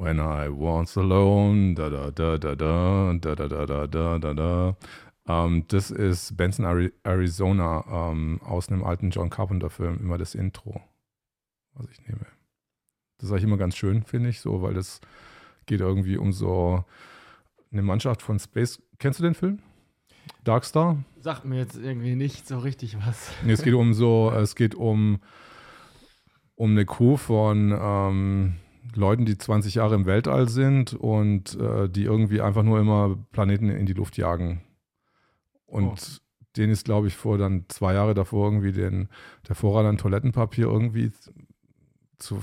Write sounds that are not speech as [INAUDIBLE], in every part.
When I was alone, da da da da da da da da da da da. Ähm, das ist Benson, Ari Arizona ähm, aus einem alten John Carpenter-Film, immer das Intro, was ich nehme. Das ist eigentlich immer ganz schön, finde ich, so, weil das geht irgendwie um so eine Mannschaft von Space. Kennst du den Film? Darkstar? Sagt mir jetzt irgendwie nicht so richtig was. [LAUGHS] Nee, es geht um so, es geht um, um eine Crew von ähm, Leuten, die 20 Jahre im Weltall sind und äh, die irgendwie einfach nur immer Planeten in die Luft jagen. Und oh. denen ist, glaube ich, vor dann zwei Jahre davor irgendwie den, der Vorrat an Toilettenpapier irgendwie zu,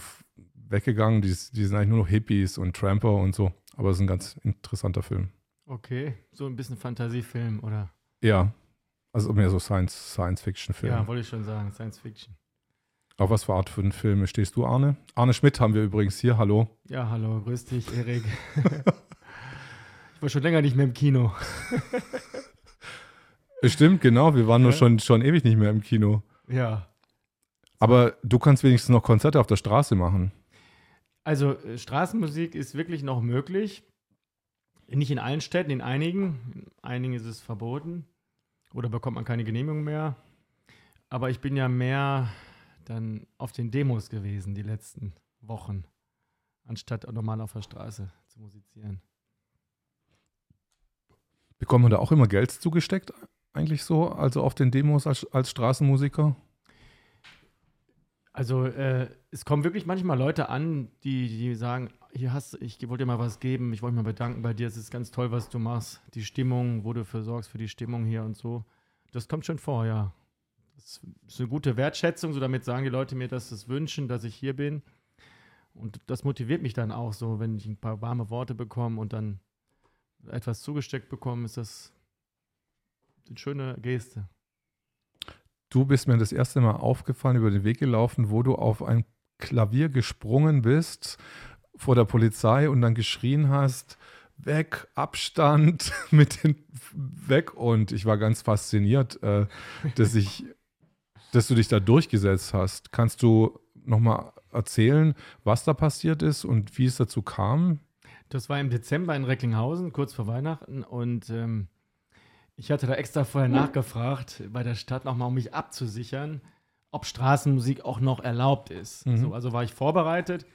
weggegangen. Die, die sind eigentlich nur noch Hippies und Tramper und so. Aber es ist ein ganz interessanter Film. Okay, so ein bisschen Fantasiefilm, oder? Ja, also mehr so Science-Fiction-Film. ja, wollte ich schon sagen, Science-Fiction. Auf was für Art von Filme stehst du, Arne? Arne Schmidt haben wir übrigens hier. Hallo. Ja, hallo, grüß dich, Erik. [LAUGHS] ich war schon länger nicht mehr im Kino. Stimmt, genau. Wir waren ja. nur schon, schon ewig nicht mehr im Kino. Ja. Aber du kannst wenigstens noch Konzerte auf der Straße machen. Also äh, Straßenmusik ist wirklich noch möglich. Nicht in allen Städten, in einigen. In einigen ist es verboten. Oder bekommt man keine Genehmigung mehr. Aber ich bin ja mehr dann auf den Demos gewesen die letzten Wochen, anstatt normal auf der Straße zu musizieren. Bekommt man da auch immer Geld zugesteckt, eigentlich so? Also auf den Demos als, als Straßenmusiker? Also äh, es kommen wirklich manchmal Leute an, die, die sagen, hier hast ich wollte dir mal was geben, ich wollte mich mal bedanken bei dir, es ist ganz toll, was du machst, die Stimmung, wo du für sorgst, für die Stimmung hier und so. Das kommt schon vor, ja. Das ist eine gute Wertschätzung, so damit sagen die Leute mir, dass sie es wünschen, dass ich hier bin. Und das motiviert mich dann auch so, wenn ich ein paar warme Worte bekomme und dann etwas zugesteckt bekomme, ist das eine schöne Geste. Du bist mir das erste Mal aufgefallen, über den Weg gelaufen, wo du auf ein Klavier gesprungen bist vor der Polizei und dann geschrien hast, weg, Abstand [LAUGHS] mit den weg und ich war ganz fasziniert, äh, dass ich, dass du dich da durchgesetzt hast. Kannst du nochmal erzählen, was da passiert ist und wie es dazu kam? Das war im Dezember in Recklinghausen, kurz vor Weihnachten und ähm, ich hatte da extra vorher nachgefragt bei der Stadt nochmal, um mich abzusichern, ob Straßenmusik auch noch erlaubt ist. Mhm. So, also war ich vorbereitet.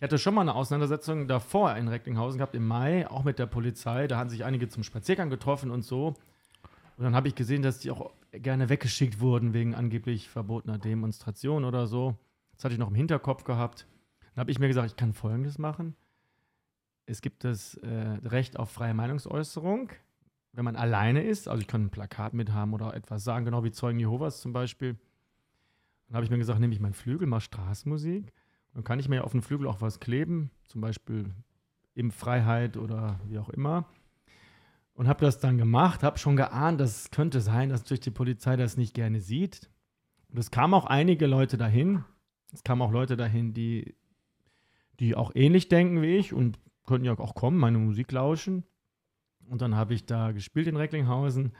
Ich hatte schon mal eine Auseinandersetzung davor in Recklinghausen gehabt, im Mai, auch mit der Polizei. Da haben sich einige zum Spaziergang getroffen und so. Und dann habe ich gesehen, dass die auch gerne weggeschickt wurden wegen angeblich verbotener Demonstration oder so. Das hatte ich noch im Hinterkopf gehabt. Dann habe ich mir gesagt, ich kann Folgendes machen. Es gibt das äh, Recht auf freie Meinungsäußerung wenn man alleine ist, also ich kann ein Plakat mit haben oder etwas sagen, genau wie Zeugen Jehovas zum Beispiel, dann habe ich mir gesagt, nehme ich meinen Flügel, mache Straßenmusik. Dann kann ich mir auf den Flügel auch was kleben, zum Beispiel im Freiheit oder wie auch immer. Und habe das dann gemacht, habe schon geahnt, dass es könnte sein, dass natürlich die Polizei das nicht gerne sieht. Und es kamen auch einige Leute dahin. Es kamen auch Leute dahin, die, die auch ähnlich denken wie ich und könnten ja auch kommen, meine Musik lauschen. Und dann habe ich da gespielt in Recklinghausen.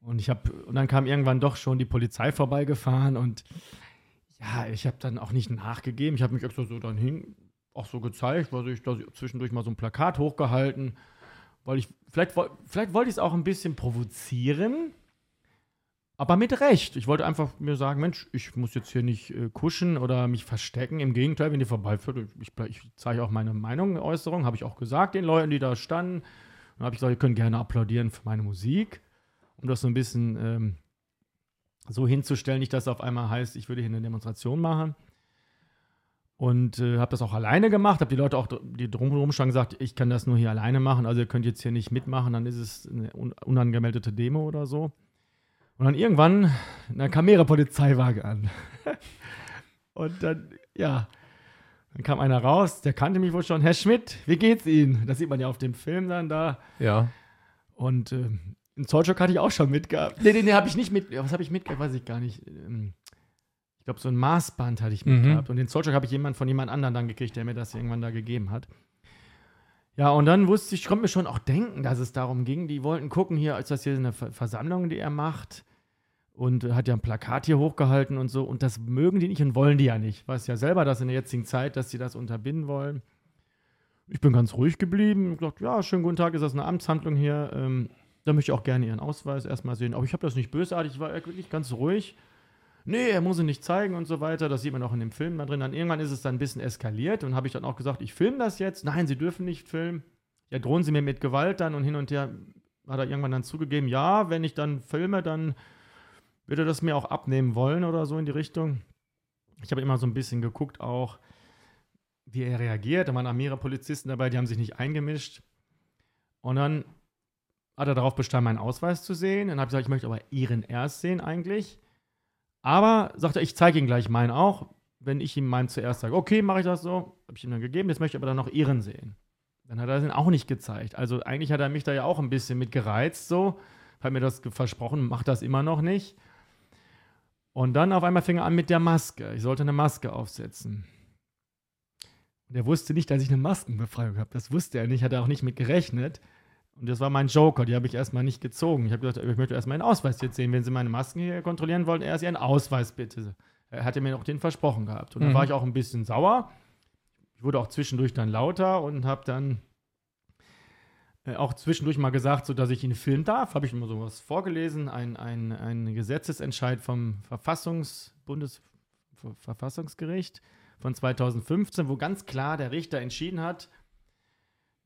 Und ich habe, und dann kam irgendwann doch schon die Polizei vorbeigefahren und ja, ich habe dann auch nicht nachgegeben. Ich habe mich extra so dann hin, auch so gezeigt, weil ich da zwischendurch mal so ein Plakat hochgehalten, weil ich, vielleicht, vielleicht wollte ich es auch ein bisschen provozieren, aber mit Recht. Ich wollte einfach mir sagen, Mensch, ich muss jetzt hier nicht äh, kuschen oder mich verstecken. Im Gegenteil, wenn die vorbeiführt, ich, ich zeige auch meine Meinung, Äußerung, habe ich auch gesagt den Leuten, die da standen. Dann habe ich gesagt, ihr könnt gerne applaudieren für meine Musik, um das so ein bisschen ähm, so hinzustellen, nicht, dass auf einmal heißt, ich würde hier eine Demonstration machen. Und äh, habe das auch alleine gemacht, habe die Leute auch, die drumherum standen, gesagt, ich kann das nur hier alleine machen, also ihr könnt jetzt hier nicht mitmachen, dann ist es eine unangemeldete Demo oder so. Und dann irgendwann, dann kam mehrere Polizeiwagen an. [LAUGHS] und dann, ja, dann kam einer raus, der kannte mich wohl schon. Herr Schmidt, wie geht's Ihnen? Das sieht man ja auf dem Film dann da. Ja. Und äh, einen Zollstock hatte ich auch schon mitgehabt. Nee, nee, nee, habe ich nicht mit. Was habe ich mitgehabt? Weiß ich gar nicht. Ähm, ich glaube, so ein Maßband hatte ich mitgehabt. Mhm. Und den Zollstock habe ich jemand von jemand anderem dann gekriegt, der mir das irgendwann da gegeben hat. Ja, und dann wusste ich, ich konnte mir schon auch denken, dass es darum ging. Die wollten gucken, hier ist das hier eine Versammlung, die er macht. und hat ja ein Plakat hier hochgehalten und so. Und das mögen die nicht und wollen die ja nicht. Ich weiß ja selber, dass in der jetzigen Zeit, dass sie das unterbinden wollen. Ich bin ganz ruhig geblieben. Ich dachte, ja, schönen guten Tag, ist das eine Amtshandlung hier? Ähm, da möchte ich auch gerne Ihren Ausweis erstmal sehen. Aber ich habe das nicht bösartig, ich war wirklich ganz ruhig. Nee, er muss ihn nicht zeigen und so weiter. Das sieht man auch in dem Film da drin. Dann irgendwann ist es dann ein bisschen eskaliert und habe ich dann auch gesagt, ich filme das jetzt. Nein, Sie dürfen nicht filmen. Ja, drohen Sie mir mit Gewalt dann und hin und her. Hat er irgendwann dann zugegeben, ja, wenn ich dann filme, dann würde er das mir auch abnehmen wollen oder so in die Richtung. Ich habe immer so ein bisschen geguckt auch, wie er reagiert. Da waren auch mehrere Polizisten dabei, die haben sich nicht eingemischt. Und dann hat er darauf bestanden, meinen Ausweis zu sehen. Dann habe ich gesagt, ich möchte aber Ihren erst sehen eigentlich. Aber sagt er, ich zeige Ihnen gleich meinen auch. Wenn ich ihm meinen zuerst sage, okay, mache ich das so, habe ich ihm dann gegeben, jetzt möchte ich aber dann noch Ihren sehen. Dann hat er den auch nicht gezeigt. Also eigentlich hat er mich da ja auch ein bisschen mit gereizt, so. Hat mir das versprochen, macht das immer noch nicht. Und dann auf einmal fing er an mit der Maske. Ich sollte eine Maske aufsetzen. Und er wusste nicht, dass ich eine Maskenbefreiung habe. Das wusste er nicht, hat er auch nicht mit gerechnet. Und das war mein Joker, die habe ich erstmal nicht gezogen. Ich habe gesagt, ich möchte erstmal einen Ausweis jetzt sehen. Wenn Sie meine Masken hier kontrollieren wollen, erst Ihren Ausweis bitte. Er hatte mir noch den versprochen gehabt. Und dann mhm. war ich auch ein bisschen sauer. Ich wurde auch zwischendurch dann lauter und habe dann äh, auch zwischendurch mal gesagt, so dass ich ihn filmen darf. Habe ich immer sowas vorgelesen. Ein, ein, ein Gesetzesentscheid vom Verfassungs Bundesverfassungsgericht von 2015, wo ganz klar der Richter entschieden hat,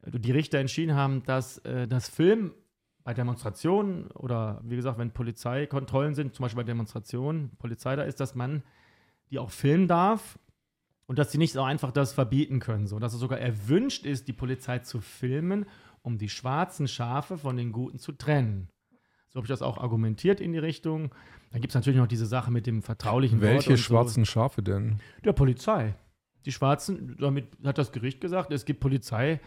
die Richter entschieden haben, dass äh, das Film bei Demonstrationen oder wie gesagt, wenn Polizeikontrollen sind, zum Beispiel bei Demonstrationen, Polizei da ist, dass man die auch filmen darf und dass sie nicht so einfach das verbieten können, so dass es sogar erwünscht ist, die Polizei zu filmen, um die schwarzen Schafe von den guten zu trennen. So habe ich das auch argumentiert in die Richtung. Dann gibt es natürlich noch diese Sache mit dem vertraulichen Welche schwarzen so. Schafe denn? Der Polizei. Die Schwarzen, damit hat das Gericht gesagt, es gibt Polizei,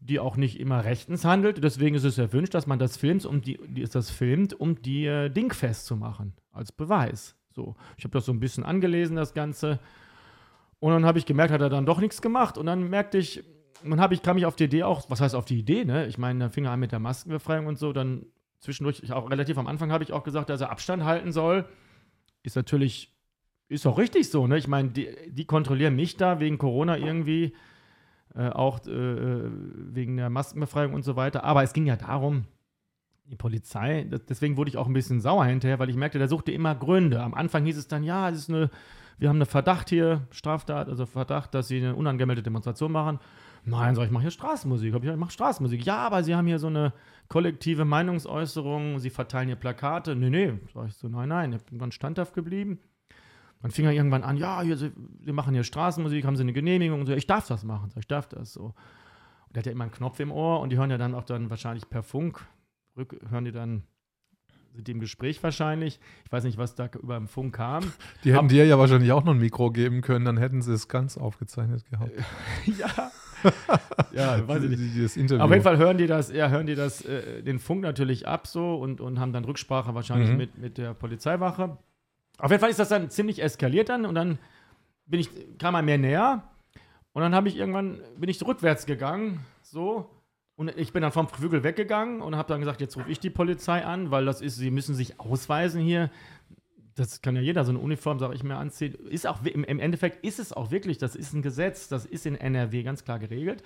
die auch nicht immer rechtens handelt. Deswegen ist es erwünscht, dass man das filmt, um die, das filmt, um die äh, Ding festzumachen, als Beweis. So, ich habe das so ein bisschen angelesen, das Ganze. Und dann habe ich gemerkt, hat er dann doch nichts gemacht. Und dann merkte ich, dann ich, kam ich auf die Idee auch, was heißt auf die Idee, ne? Ich meine, da fing er an mit der Maskenbefreiung und so, dann zwischendurch, ich auch relativ am Anfang habe ich auch gesagt, dass er Abstand halten soll. Ist natürlich, ist auch richtig so, ne? Ich meine, die, die kontrollieren mich da wegen Corona irgendwie, äh, auch äh, wegen der Maskenbefreiung und so weiter. Aber es ging ja darum, die Polizei, deswegen wurde ich auch ein bisschen sauer hinterher, weil ich merkte, der suchte immer Gründe. Am Anfang hieß es dann, ja, es ist eine, wir haben eine Verdacht hier, Straftat, also Verdacht, dass sie eine unangemeldete Demonstration machen. Nein, sag ich, mache hier Straßenmusik. Ich mache Straßenmusik. Ja, aber sie haben hier so eine kollektive Meinungsäußerung, sie verteilen hier Plakate. Nee, nee, sag ich so, nein, nein, ich bin ganz standhaft geblieben. Dann fing er irgendwann an, ja, hier, sie, wir machen hier Straßenmusik, haben sie eine Genehmigung und so, ich darf das machen, ich darf das so. Und der hat ja immer einen Knopf im Ohr und die hören ja dann auch dann wahrscheinlich per Funk, rück, hören die dann sind die im Gespräch wahrscheinlich. Ich weiß nicht, was da über den Funk kam. [LAUGHS] Die hätten Ab dir ja wahrscheinlich auch noch ein Mikro geben können, dann hätten sie es ganz aufgezeichnet gehabt. [LAUGHS] ja, [LAUGHS] ja, weiß ich nicht. Auf jeden Fall hören die das, ja, hören die das, äh, den Funk natürlich ab so und, und haben dann Rücksprache wahrscheinlich mhm. mit, mit der Polizeiwache. Auf jeden Fall ist das dann ziemlich eskaliert dann und dann bin ich, kam er mehr näher und dann habe ich irgendwann, bin ich rückwärts gegangen, so. Und ich bin dann vom Flügel weggegangen und habe dann gesagt, jetzt rufe ich die Polizei an, weil das ist, sie müssen sich ausweisen hier das kann ja jeder so eine Uniform, sage ich mir, anziehen. Ist auch im, im, Endeffekt ist es auch wirklich, das ist ein Gesetz, das ist in NRW ganz klar geregelt.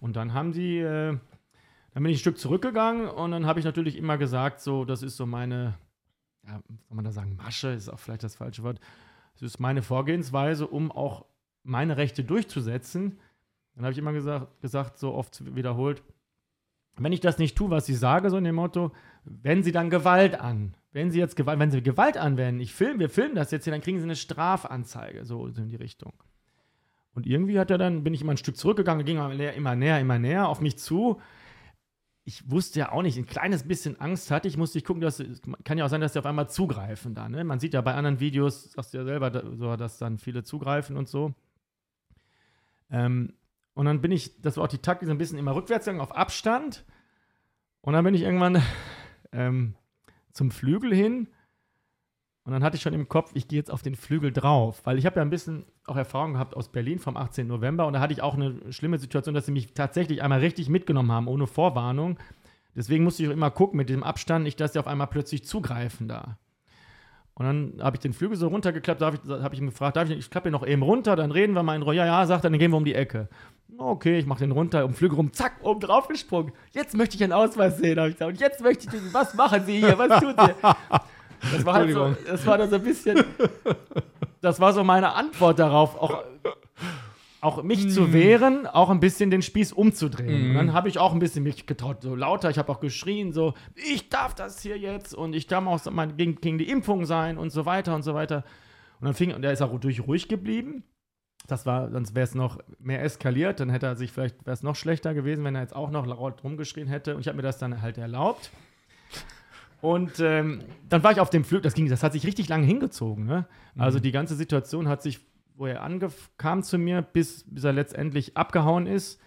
Und dann haben die, äh, dann bin ich ein Stück zurückgegangen und dann habe ich natürlich immer gesagt, so, das ist so meine, ja, soll man da sagen, Masche, ist auch vielleicht das falsche Wort. Das ist meine Vorgehensweise, um auch meine Rechte durchzusetzen. Dann habe ich immer gesagt, gesagt, so oft wiederholt, wenn ich das nicht tue, was ich sage, so in dem Motto, wenden Sie dann Gewalt an wenn sie jetzt Gewalt, wenn sie Gewalt anwenden, ich film, wir filmen das jetzt hier, dann kriegen sie eine Strafanzeige, so in die Richtung. Und irgendwie hat er dann, bin ich immer ein Stück zurückgegangen, ging immer näher, immer näher auf mich zu. Ich wusste ja auch nicht, ein kleines bisschen Angst hatte ich, musste ich gucken, dass, kann ja auch sein, dass sie auf einmal zugreifen da. Ne? Man sieht ja bei anderen Videos, sagst du ja selber, so, dass dann viele zugreifen und so. Ähm, und dann bin ich, das war auch die Taktik, so ein bisschen immer rückwärts gegangen, auf Abstand. Und dann bin ich irgendwann [LAUGHS] ähm, zum Flügel hin. Und dann hatte ich schon im Kopf, ich gehe jetzt auf den Flügel drauf, weil ich habe ja ein bisschen auch Erfahrung gehabt aus Berlin vom 18. November und da hatte ich auch eine schlimme Situation, dass sie mich tatsächlich einmal richtig mitgenommen haben, ohne Vorwarnung. Deswegen musste ich auch immer gucken mit dem Abstand, nicht, dass sie auf einmal plötzlich zugreifen da. Und dann habe ich den Flügel so runtergeklappt, habe ich, hab ich ihn gefragt, darf ich, ich klappe ihn noch eben runter, dann reden wir mal in Ruhe. Ja, ja, sagt er, dann gehen wir um die Ecke. Okay, ich mache den runter, um Flügel rum, zack, oben drauf gesprungen. Jetzt möchte ich einen Ausweis sehen, habe ich gesagt. Und jetzt möchte ich, was machen Sie hier, was tun Sie? [LAUGHS] Das war halt so, das war dann so ein bisschen, das war so meine Antwort darauf, auch, auch mich mm. zu wehren, auch ein bisschen den Spieß umzudrehen. Mm. Und dann habe ich auch ein bisschen mich getraut, so lauter, ich habe auch geschrien, so, ich darf das hier jetzt und ich darf auch mein, gegen, gegen die Impfung sein und so weiter und so weiter. Und dann fing, und er ist auch durch ruhig geblieben. Das war, sonst wäre es noch mehr eskaliert, dann hätte er sich vielleicht, wäre es noch schlechter gewesen, wenn er jetzt auch noch laut rumgeschrien hätte. Und ich habe mir das dann halt erlaubt. Und ähm, dann war ich auf dem Flug, das ging, das hat sich richtig lange hingezogen. Ne? Also mhm. die ganze Situation hat sich, wo er kam zu mir, bis, bis er letztendlich abgehauen ist,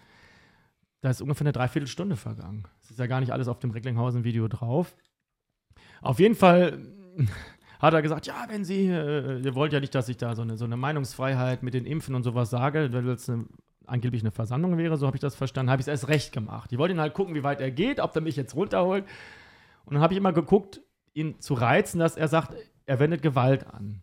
da ist ungefähr eine Dreiviertelstunde vergangen. Das ist ja gar nicht alles auf dem Recklinghausen-Video drauf. Auf jeden Fall [LAUGHS] hat er gesagt, ja, wenn Sie, äh, ihr wollt ja nicht, dass ich da so eine, so eine Meinungsfreiheit mit den Impfen und sowas sage, weil es eine, angeblich eine Versammlung wäre, so habe ich das verstanden, habe ich es erst recht gemacht. Ich wollte ihn halt gucken, wie weit er geht, ob er mich jetzt runterholt. Und dann habe ich immer geguckt, ihn zu reizen, dass er sagt, er wendet Gewalt an.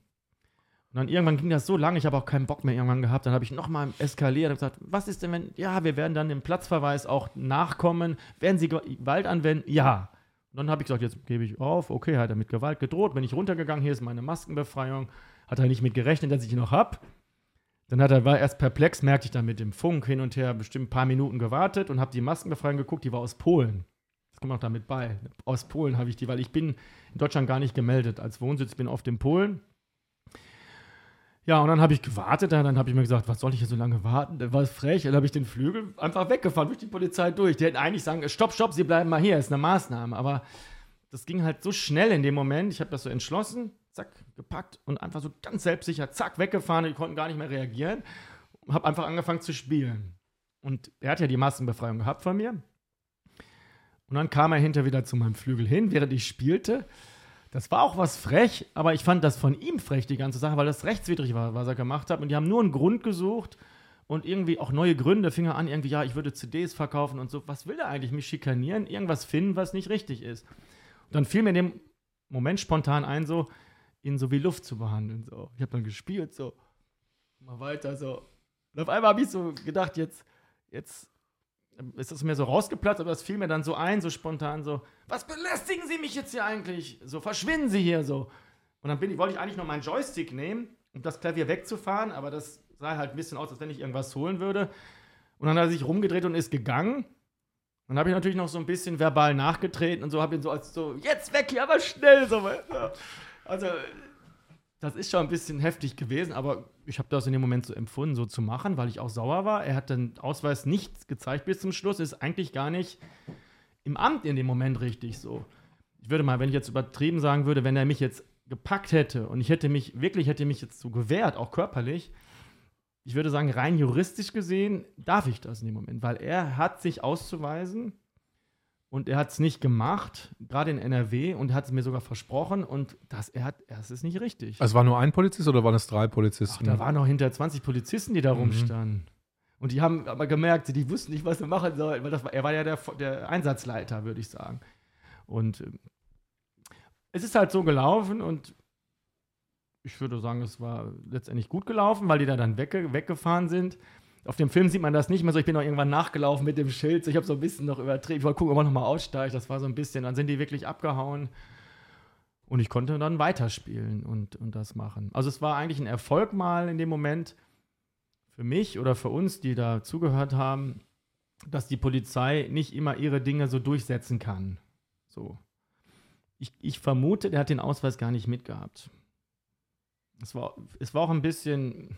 Und dann irgendwann ging das so lange, ich habe auch keinen Bock mehr irgendwann gehabt. Dann habe ich nochmal eskaliert und gesagt, was ist denn, wenn, ja, wir werden dann dem Platzverweis auch nachkommen. Werden Sie Gewalt anwenden? Ja. Und dann habe ich gesagt, jetzt gebe ich auf. Okay, hat er mit Gewalt gedroht. Bin ich runtergegangen, hier ist meine Maskenbefreiung. Hat er nicht mit gerechnet, dass ich ihn noch habe. Dann hat er, war erst perplex, merkte ich dann mit dem Funk hin und her bestimmt ein paar Minuten gewartet und habe die Maskenbefreiung geguckt, die war aus Polen. Das kommt auch damit bei. Aus Polen habe ich die, weil ich bin in Deutschland gar nicht gemeldet als Wohnsitz, bin oft in Polen. Ja, und dann habe ich gewartet, dann habe ich mir gesagt, was soll ich hier so lange warten? Dann war frech, dann habe ich den Flügel einfach weggefahren durch die Polizei durch. Die hätten eigentlich sagen, stopp, stopp, Sie bleiben mal hier, ist eine Maßnahme. Aber das ging halt so schnell in dem Moment. Ich habe das so entschlossen, zack, gepackt und einfach so ganz selbstsicher, zack, weggefahren. Die konnten gar nicht mehr reagieren. Habe einfach angefangen zu spielen. Und er hat ja die Massenbefreiung gehabt von mir. Und dann kam er hinter wieder zu meinem Flügel hin, während ich spielte. Das war auch was frech, aber ich fand das von ihm frech, die ganze Sache, weil das rechtswidrig war, was er gemacht hat. Und die haben nur einen Grund gesucht und irgendwie auch neue Gründe. Fing er an, irgendwie, ja, ich würde CDs verkaufen und so. Was will er eigentlich? Mich schikanieren? Irgendwas finden, was nicht richtig ist. Und dann fiel mir in dem Moment spontan ein, so, ihn so wie Luft zu behandeln. So. Ich habe dann gespielt, so, mal weiter, so. Und auf einmal habe ich so gedacht, jetzt, jetzt ist das mir so rausgeplatzt, aber das fiel mir dann so ein, so spontan, so, was belästigen Sie mich jetzt hier eigentlich? So, verschwinden Sie hier so. Und dann bin ich, wollte ich eigentlich nur meinen Joystick nehmen, um das Klavier wegzufahren, aber das sah halt ein bisschen aus, als wenn ich irgendwas holen würde. Und dann hat er sich rumgedreht und ist gegangen. Und dann habe ich natürlich noch so ein bisschen verbal nachgetreten und so, habe ihn so als so, jetzt weg hier, aber schnell, so. Also, das ist schon ein bisschen heftig gewesen, aber ich habe das in dem Moment so empfunden, so zu machen, weil ich auch sauer war. Er hat den Ausweis nicht gezeigt bis zum Schluss, ist eigentlich gar nicht im Amt in dem Moment richtig so. Ich würde mal, wenn ich jetzt übertrieben sagen würde, wenn er mich jetzt gepackt hätte und ich hätte mich, wirklich hätte mich jetzt so gewehrt, auch körperlich, ich würde sagen, rein juristisch gesehen darf ich das in dem Moment, weil er hat sich auszuweisen und er hat es nicht gemacht, gerade in NRW, und er hat es mir sogar versprochen. Und das, er hat, es ist nicht richtig. Also war nur ein Polizist oder waren es drei Polizisten? Ach, da waren noch hinter 20 Polizisten, die da mhm. rumstanden. Und die haben aber gemerkt, die wussten nicht, was sie machen sollen, weil war, er war ja der, der Einsatzleiter, würde ich sagen. Und äh, es ist halt so gelaufen und ich würde sagen, es war letztendlich gut gelaufen, weil die da dann wegge weggefahren sind. Auf dem Film sieht man das nicht mehr so. Ich bin noch irgendwann nachgelaufen mit dem Schild. Ich habe so ein bisschen noch übertrieben. Ich wollte gucken, ob man nochmal aussteigt. Das war so ein bisschen. Dann sind die wirklich abgehauen. Und ich konnte dann weiterspielen und, und das machen. Also es war eigentlich ein Erfolg mal in dem Moment für mich oder für uns, die da zugehört haben, dass die Polizei nicht immer ihre Dinge so durchsetzen kann. So. Ich, ich vermute, der hat den Ausweis gar nicht mitgehabt. Es war, es war auch ein bisschen,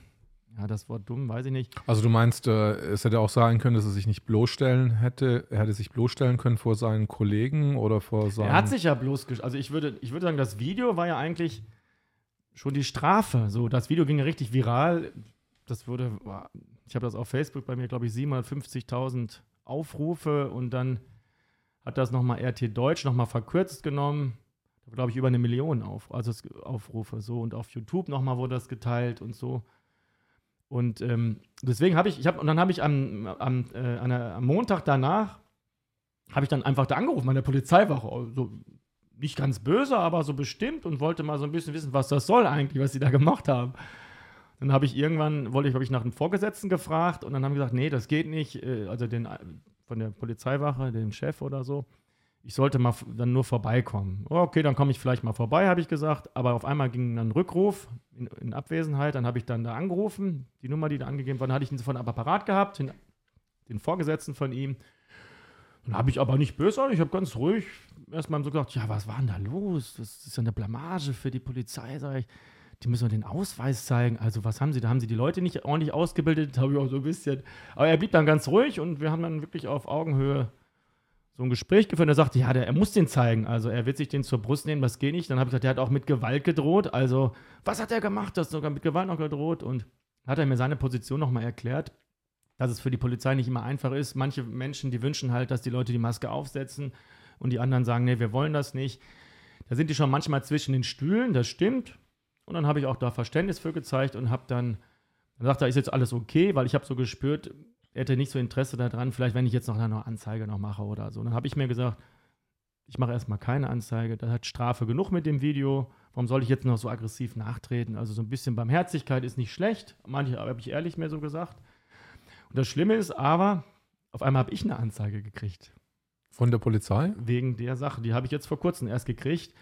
ja, das Wort dumm, weiß ich nicht. Also du meinst, äh, es hätte auch sein können, dass er sich nicht bloßstellen hätte, er hätte sich bloßstellen können vor seinen Kollegen oder vor seinen... Er hat sich ja bloßgestellt. Also ich würde, ich würde sagen, das Video war ja eigentlich schon die Strafe. So, das Video ging ja richtig viral. Das wurde, ich habe das auf Facebook bei mir, glaube ich, 750.000 Aufrufe und dann hat das nochmal RT Deutsch nochmal verkürzt genommen. Da glaube ich über eine Million auf, also Aufrufe so und auf YouTube nochmal wurde das geteilt und so. Und ähm, deswegen habe ich, ich habe, und dann habe ich am, am, äh, am Montag danach, habe ich dann einfach da angerufen, an der Polizeiwache, so nicht ganz böse, aber so bestimmt und wollte mal so ein bisschen wissen, was das soll eigentlich, was sie da gemacht haben. Dann habe ich irgendwann, wollte ich, habe ich nach einem Vorgesetzten gefragt und dann haben gesagt, nee, das geht nicht. Äh, also den von der Polizeiwache, den Chef oder so. Ich sollte mal dann nur vorbeikommen. Okay, dann komme ich vielleicht mal vorbei, habe ich gesagt. Aber auf einmal ging dann ein Rückruf in, in Abwesenheit. Dann habe ich dann da angerufen. Die Nummer, die da angegeben war, hatte ich ihn am Apparat gehabt, den, den Vorgesetzten von ihm. Dann habe ich aber nicht böse, ich habe ganz ruhig erstmal so gesagt, ja, was war denn da los? Das ist ja eine Blamage für die Polizei, sage ich. Die müssen wir den Ausweis zeigen. Also, was haben sie? Da haben sie die Leute nicht ordentlich ausgebildet, habe ich auch so ein bisschen. Aber er blieb dann ganz ruhig und wir haben dann wirklich auf Augenhöhe so ein Gespräch geführt. Er sagte, ja, der, er muss den zeigen. Also, er wird sich den zur Brust nehmen, das geht nicht. Dann habe ich gesagt, der hat auch mit Gewalt gedroht. Also, was hat er gemacht? Das sogar mit Gewalt noch gedroht. Und hat er mir seine Position nochmal erklärt dass es für die Polizei nicht immer einfach ist. Manche Menschen, die wünschen halt, dass die Leute die Maske aufsetzen und die anderen sagen, nee, wir wollen das nicht. Da sind die schon manchmal zwischen den Stühlen, das stimmt. Und dann habe ich auch da Verständnis für gezeigt und habe dann, dann sagt er, ist jetzt alles okay, weil ich habe so gespürt, hätte nicht so Interesse daran, vielleicht wenn ich jetzt noch eine Anzeige noch mache oder so. Dann habe ich mir gesagt, ich mache erstmal keine Anzeige, da hat Strafe genug mit dem Video. Warum soll ich jetzt noch so aggressiv nachtreten? Also so ein bisschen Barmherzigkeit ist nicht schlecht. Manche habe ich ehrlich mir so gesagt. Und das Schlimme ist aber, auf einmal habe ich eine Anzeige gekriegt. Von der Polizei? Wegen der Sache. Die habe ich jetzt vor kurzem erst gekriegt.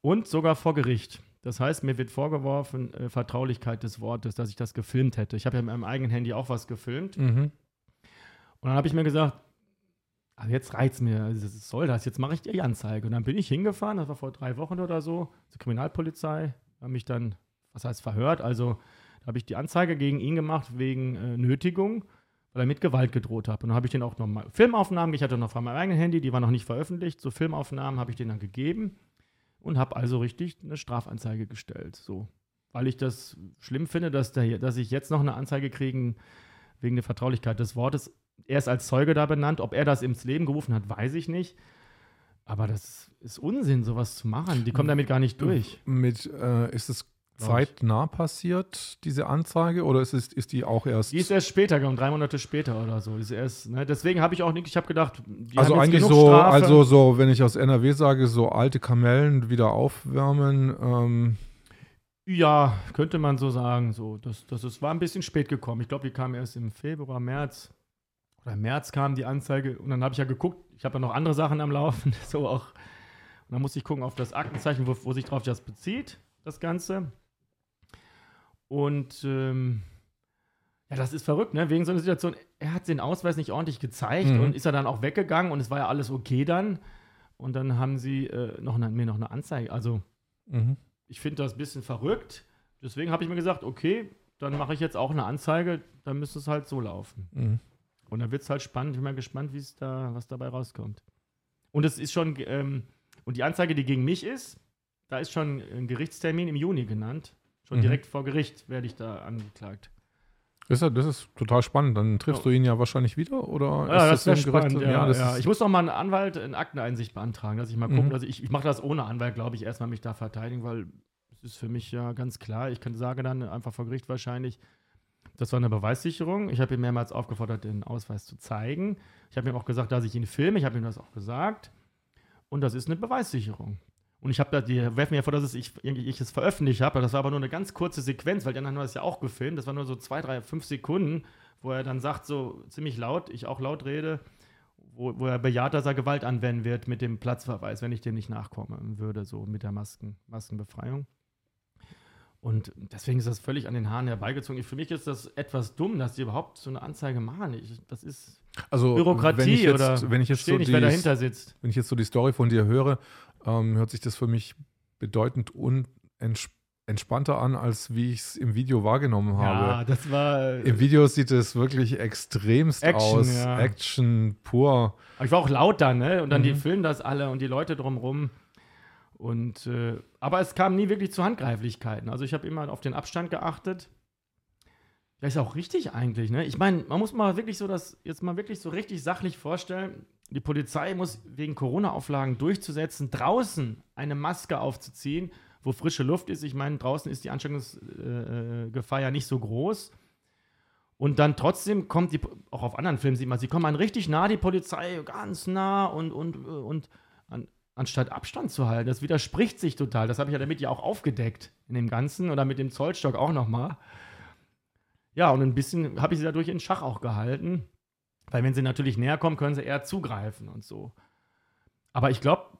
Und sogar vor Gericht. Das heißt, mir wird vorgeworfen, äh, Vertraulichkeit des Wortes, dass ich das gefilmt hätte. Ich habe ja mit meinem eigenen Handy auch was gefilmt. Mhm. Und dann habe ich mir gesagt, also jetzt reizt mir, also soll das? Jetzt mache ich die Anzeige. Und dann bin ich hingefahren, das war vor drei Wochen oder so, zur Kriminalpolizei, habe mich dann, was heißt verhört, also da habe ich die Anzeige gegen ihn gemacht wegen äh, Nötigung weil er mit Gewalt gedroht hat. Und dann habe ich den auch nochmal Filmaufnahmen, ich hatte noch von meinem eigenen Handy, die war noch nicht veröffentlicht, so Filmaufnahmen habe ich den dann gegeben und habe also richtig eine Strafanzeige gestellt. So. Weil ich das schlimm finde, dass, der, dass ich jetzt noch eine Anzeige kriege wegen der Vertraulichkeit des Wortes. Er ist als Zeuge da benannt. Ob er das ins Leben gerufen hat, weiß ich nicht. Aber das ist Unsinn, sowas zu machen. Die kommen damit gar nicht durch. Mit, äh, ist es zeitnah passiert, diese Anzeige, oder ist, es, ist die auch erst. Die ist erst später gekommen, drei Monate später oder so. ist erst, ne? Deswegen habe ich auch nicht, ich habe gedacht, also eigentlich so, Strafe. also so, wenn ich aus NRW sage, so alte Kamellen wieder aufwärmen. Ähm. Ja, könnte man so sagen. So, das, das, das war ein bisschen spät gekommen. Ich glaube, die kam erst im Februar, März. Oder im März kam die Anzeige und dann habe ich ja geguckt, ich habe ja noch andere Sachen am Laufen, [LAUGHS] so auch. Und dann musste ich gucken auf das Aktenzeichen, wo, wo sich drauf das bezieht, das Ganze. Und ähm, ja, das ist verrückt, ne? Wegen so einer Situation. Er hat den Ausweis nicht ordentlich gezeigt mhm. und ist er dann auch weggegangen und es war ja alles okay dann. Und dann haben sie äh, noch eine, mir noch eine Anzeige. Also, mhm. ich finde das ein bisschen verrückt. Deswegen habe ich mir gesagt, okay, dann mache ich jetzt auch eine Anzeige, dann müsste es halt so laufen. Mhm. Und dann wird es halt spannend. Ich bin mal gespannt, wie es da, was dabei rauskommt. Und es ist schon, ähm, und die Anzeige, die gegen mich ist, da ist schon ein Gerichtstermin im Juni genannt. Schon mhm. direkt vor Gericht werde ich da angeklagt. Das ist, das ist total spannend. Dann triffst ja. du ihn ja wahrscheinlich wieder, oder? Ja, das, das wäre spannend. Ja, ja, ja. Ich muss noch mal einen Anwalt in Akteneinsicht beantragen, dass ich mal gucken. Mhm. Also ich, ich mache das ohne Anwalt, glaube ich, erstmal mich da verteidigen, weil es ist für mich ja ganz klar. Ich kann sagen dann einfach vor Gericht wahrscheinlich, das war eine Beweissicherung. Ich habe ihn mehrmals aufgefordert, den Ausweis zu zeigen. Ich habe ihm auch gesagt, dass ich ihn filme. Ich habe ihm das auch gesagt. Und das ist eine Beweissicherung. Und ich habe da, die werfen mir vor, dass ich, ich es veröffentlicht habe. Das war aber nur eine ganz kurze Sequenz, weil anderen haben das ja auch gefilmt. Das war nur so zwei, drei, fünf Sekunden, wo er dann sagt, so ziemlich laut, ich auch laut rede, wo, wo er bejaht, dass er Gewalt anwenden wird mit dem Platzverweis, wenn ich dem nicht nachkommen würde, so mit der Masken, Maskenbefreiung. Und deswegen ist das völlig an den Haaren herbeigezogen. Für mich ist das etwas dumm, dass die überhaupt so eine Anzeige machen. Ich, das ist also, Bürokratie jetzt, oder wenn ich jetzt so nicht, die, wer dahinter sitzt. Wenn ich jetzt so die Story von dir höre, ähm, hört sich das für mich bedeutend unentspannter an, als wie ich es im Video wahrgenommen habe. Ja, das war. Äh, Im Video sieht es wirklich extremst Action, aus. Ja. Action pur. Aber ich war auch laut dann, ne? Und dann mhm. die filmen das alle und die Leute drumrum. Und äh, aber es kam nie wirklich zu Handgreiflichkeiten. Also ich habe immer auf den Abstand geachtet. Das ist auch richtig eigentlich, ne? Ich meine, man muss mal wirklich so das jetzt mal wirklich so richtig sachlich vorstellen die Polizei muss wegen Corona-Auflagen durchzusetzen, draußen eine Maske aufzuziehen, wo frische Luft ist. Ich meine, draußen ist die Ansteckungsgefahr ja nicht so groß. Und dann trotzdem kommt die, auch auf anderen Filmen sieht man, sie kommen an richtig nah, die Polizei, ganz nah und, und, und anstatt Abstand zu halten. Das widerspricht sich total. Das habe ich ja damit ja auch aufgedeckt in dem Ganzen oder mit dem Zollstock auch nochmal. Ja, und ein bisschen habe ich sie dadurch in Schach auch gehalten. Weil wenn sie natürlich näher kommen, können sie eher zugreifen und so. Aber ich glaube,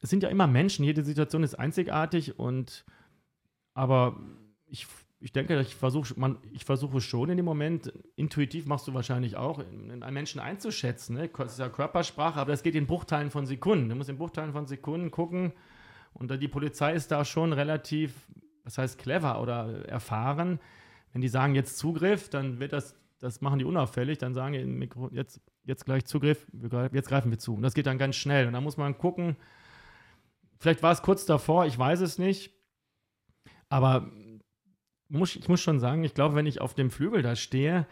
es sind ja immer Menschen, jede Situation ist einzigartig und aber ich, ich denke, ich versuche ich schon in dem Moment, intuitiv machst du wahrscheinlich auch, einen Menschen einzuschätzen. Ne? Das ist ja Körpersprache, aber das geht in Bruchteilen von Sekunden. Du musst in Bruchteilen von Sekunden gucken. Und die Polizei ist da schon relativ, was heißt clever oder erfahren. Wenn die sagen jetzt Zugriff, dann wird das, das machen die unauffällig, dann sagen die jetzt, jetzt gleich Zugriff, jetzt greifen wir zu. Und das geht dann ganz schnell. Und da muss man gucken, vielleicht war es kurz davor, ich weiß es nicht. Aber muss, ich muss schon sagen, ich glaube, wenn ich auf dem Flügel da stehe,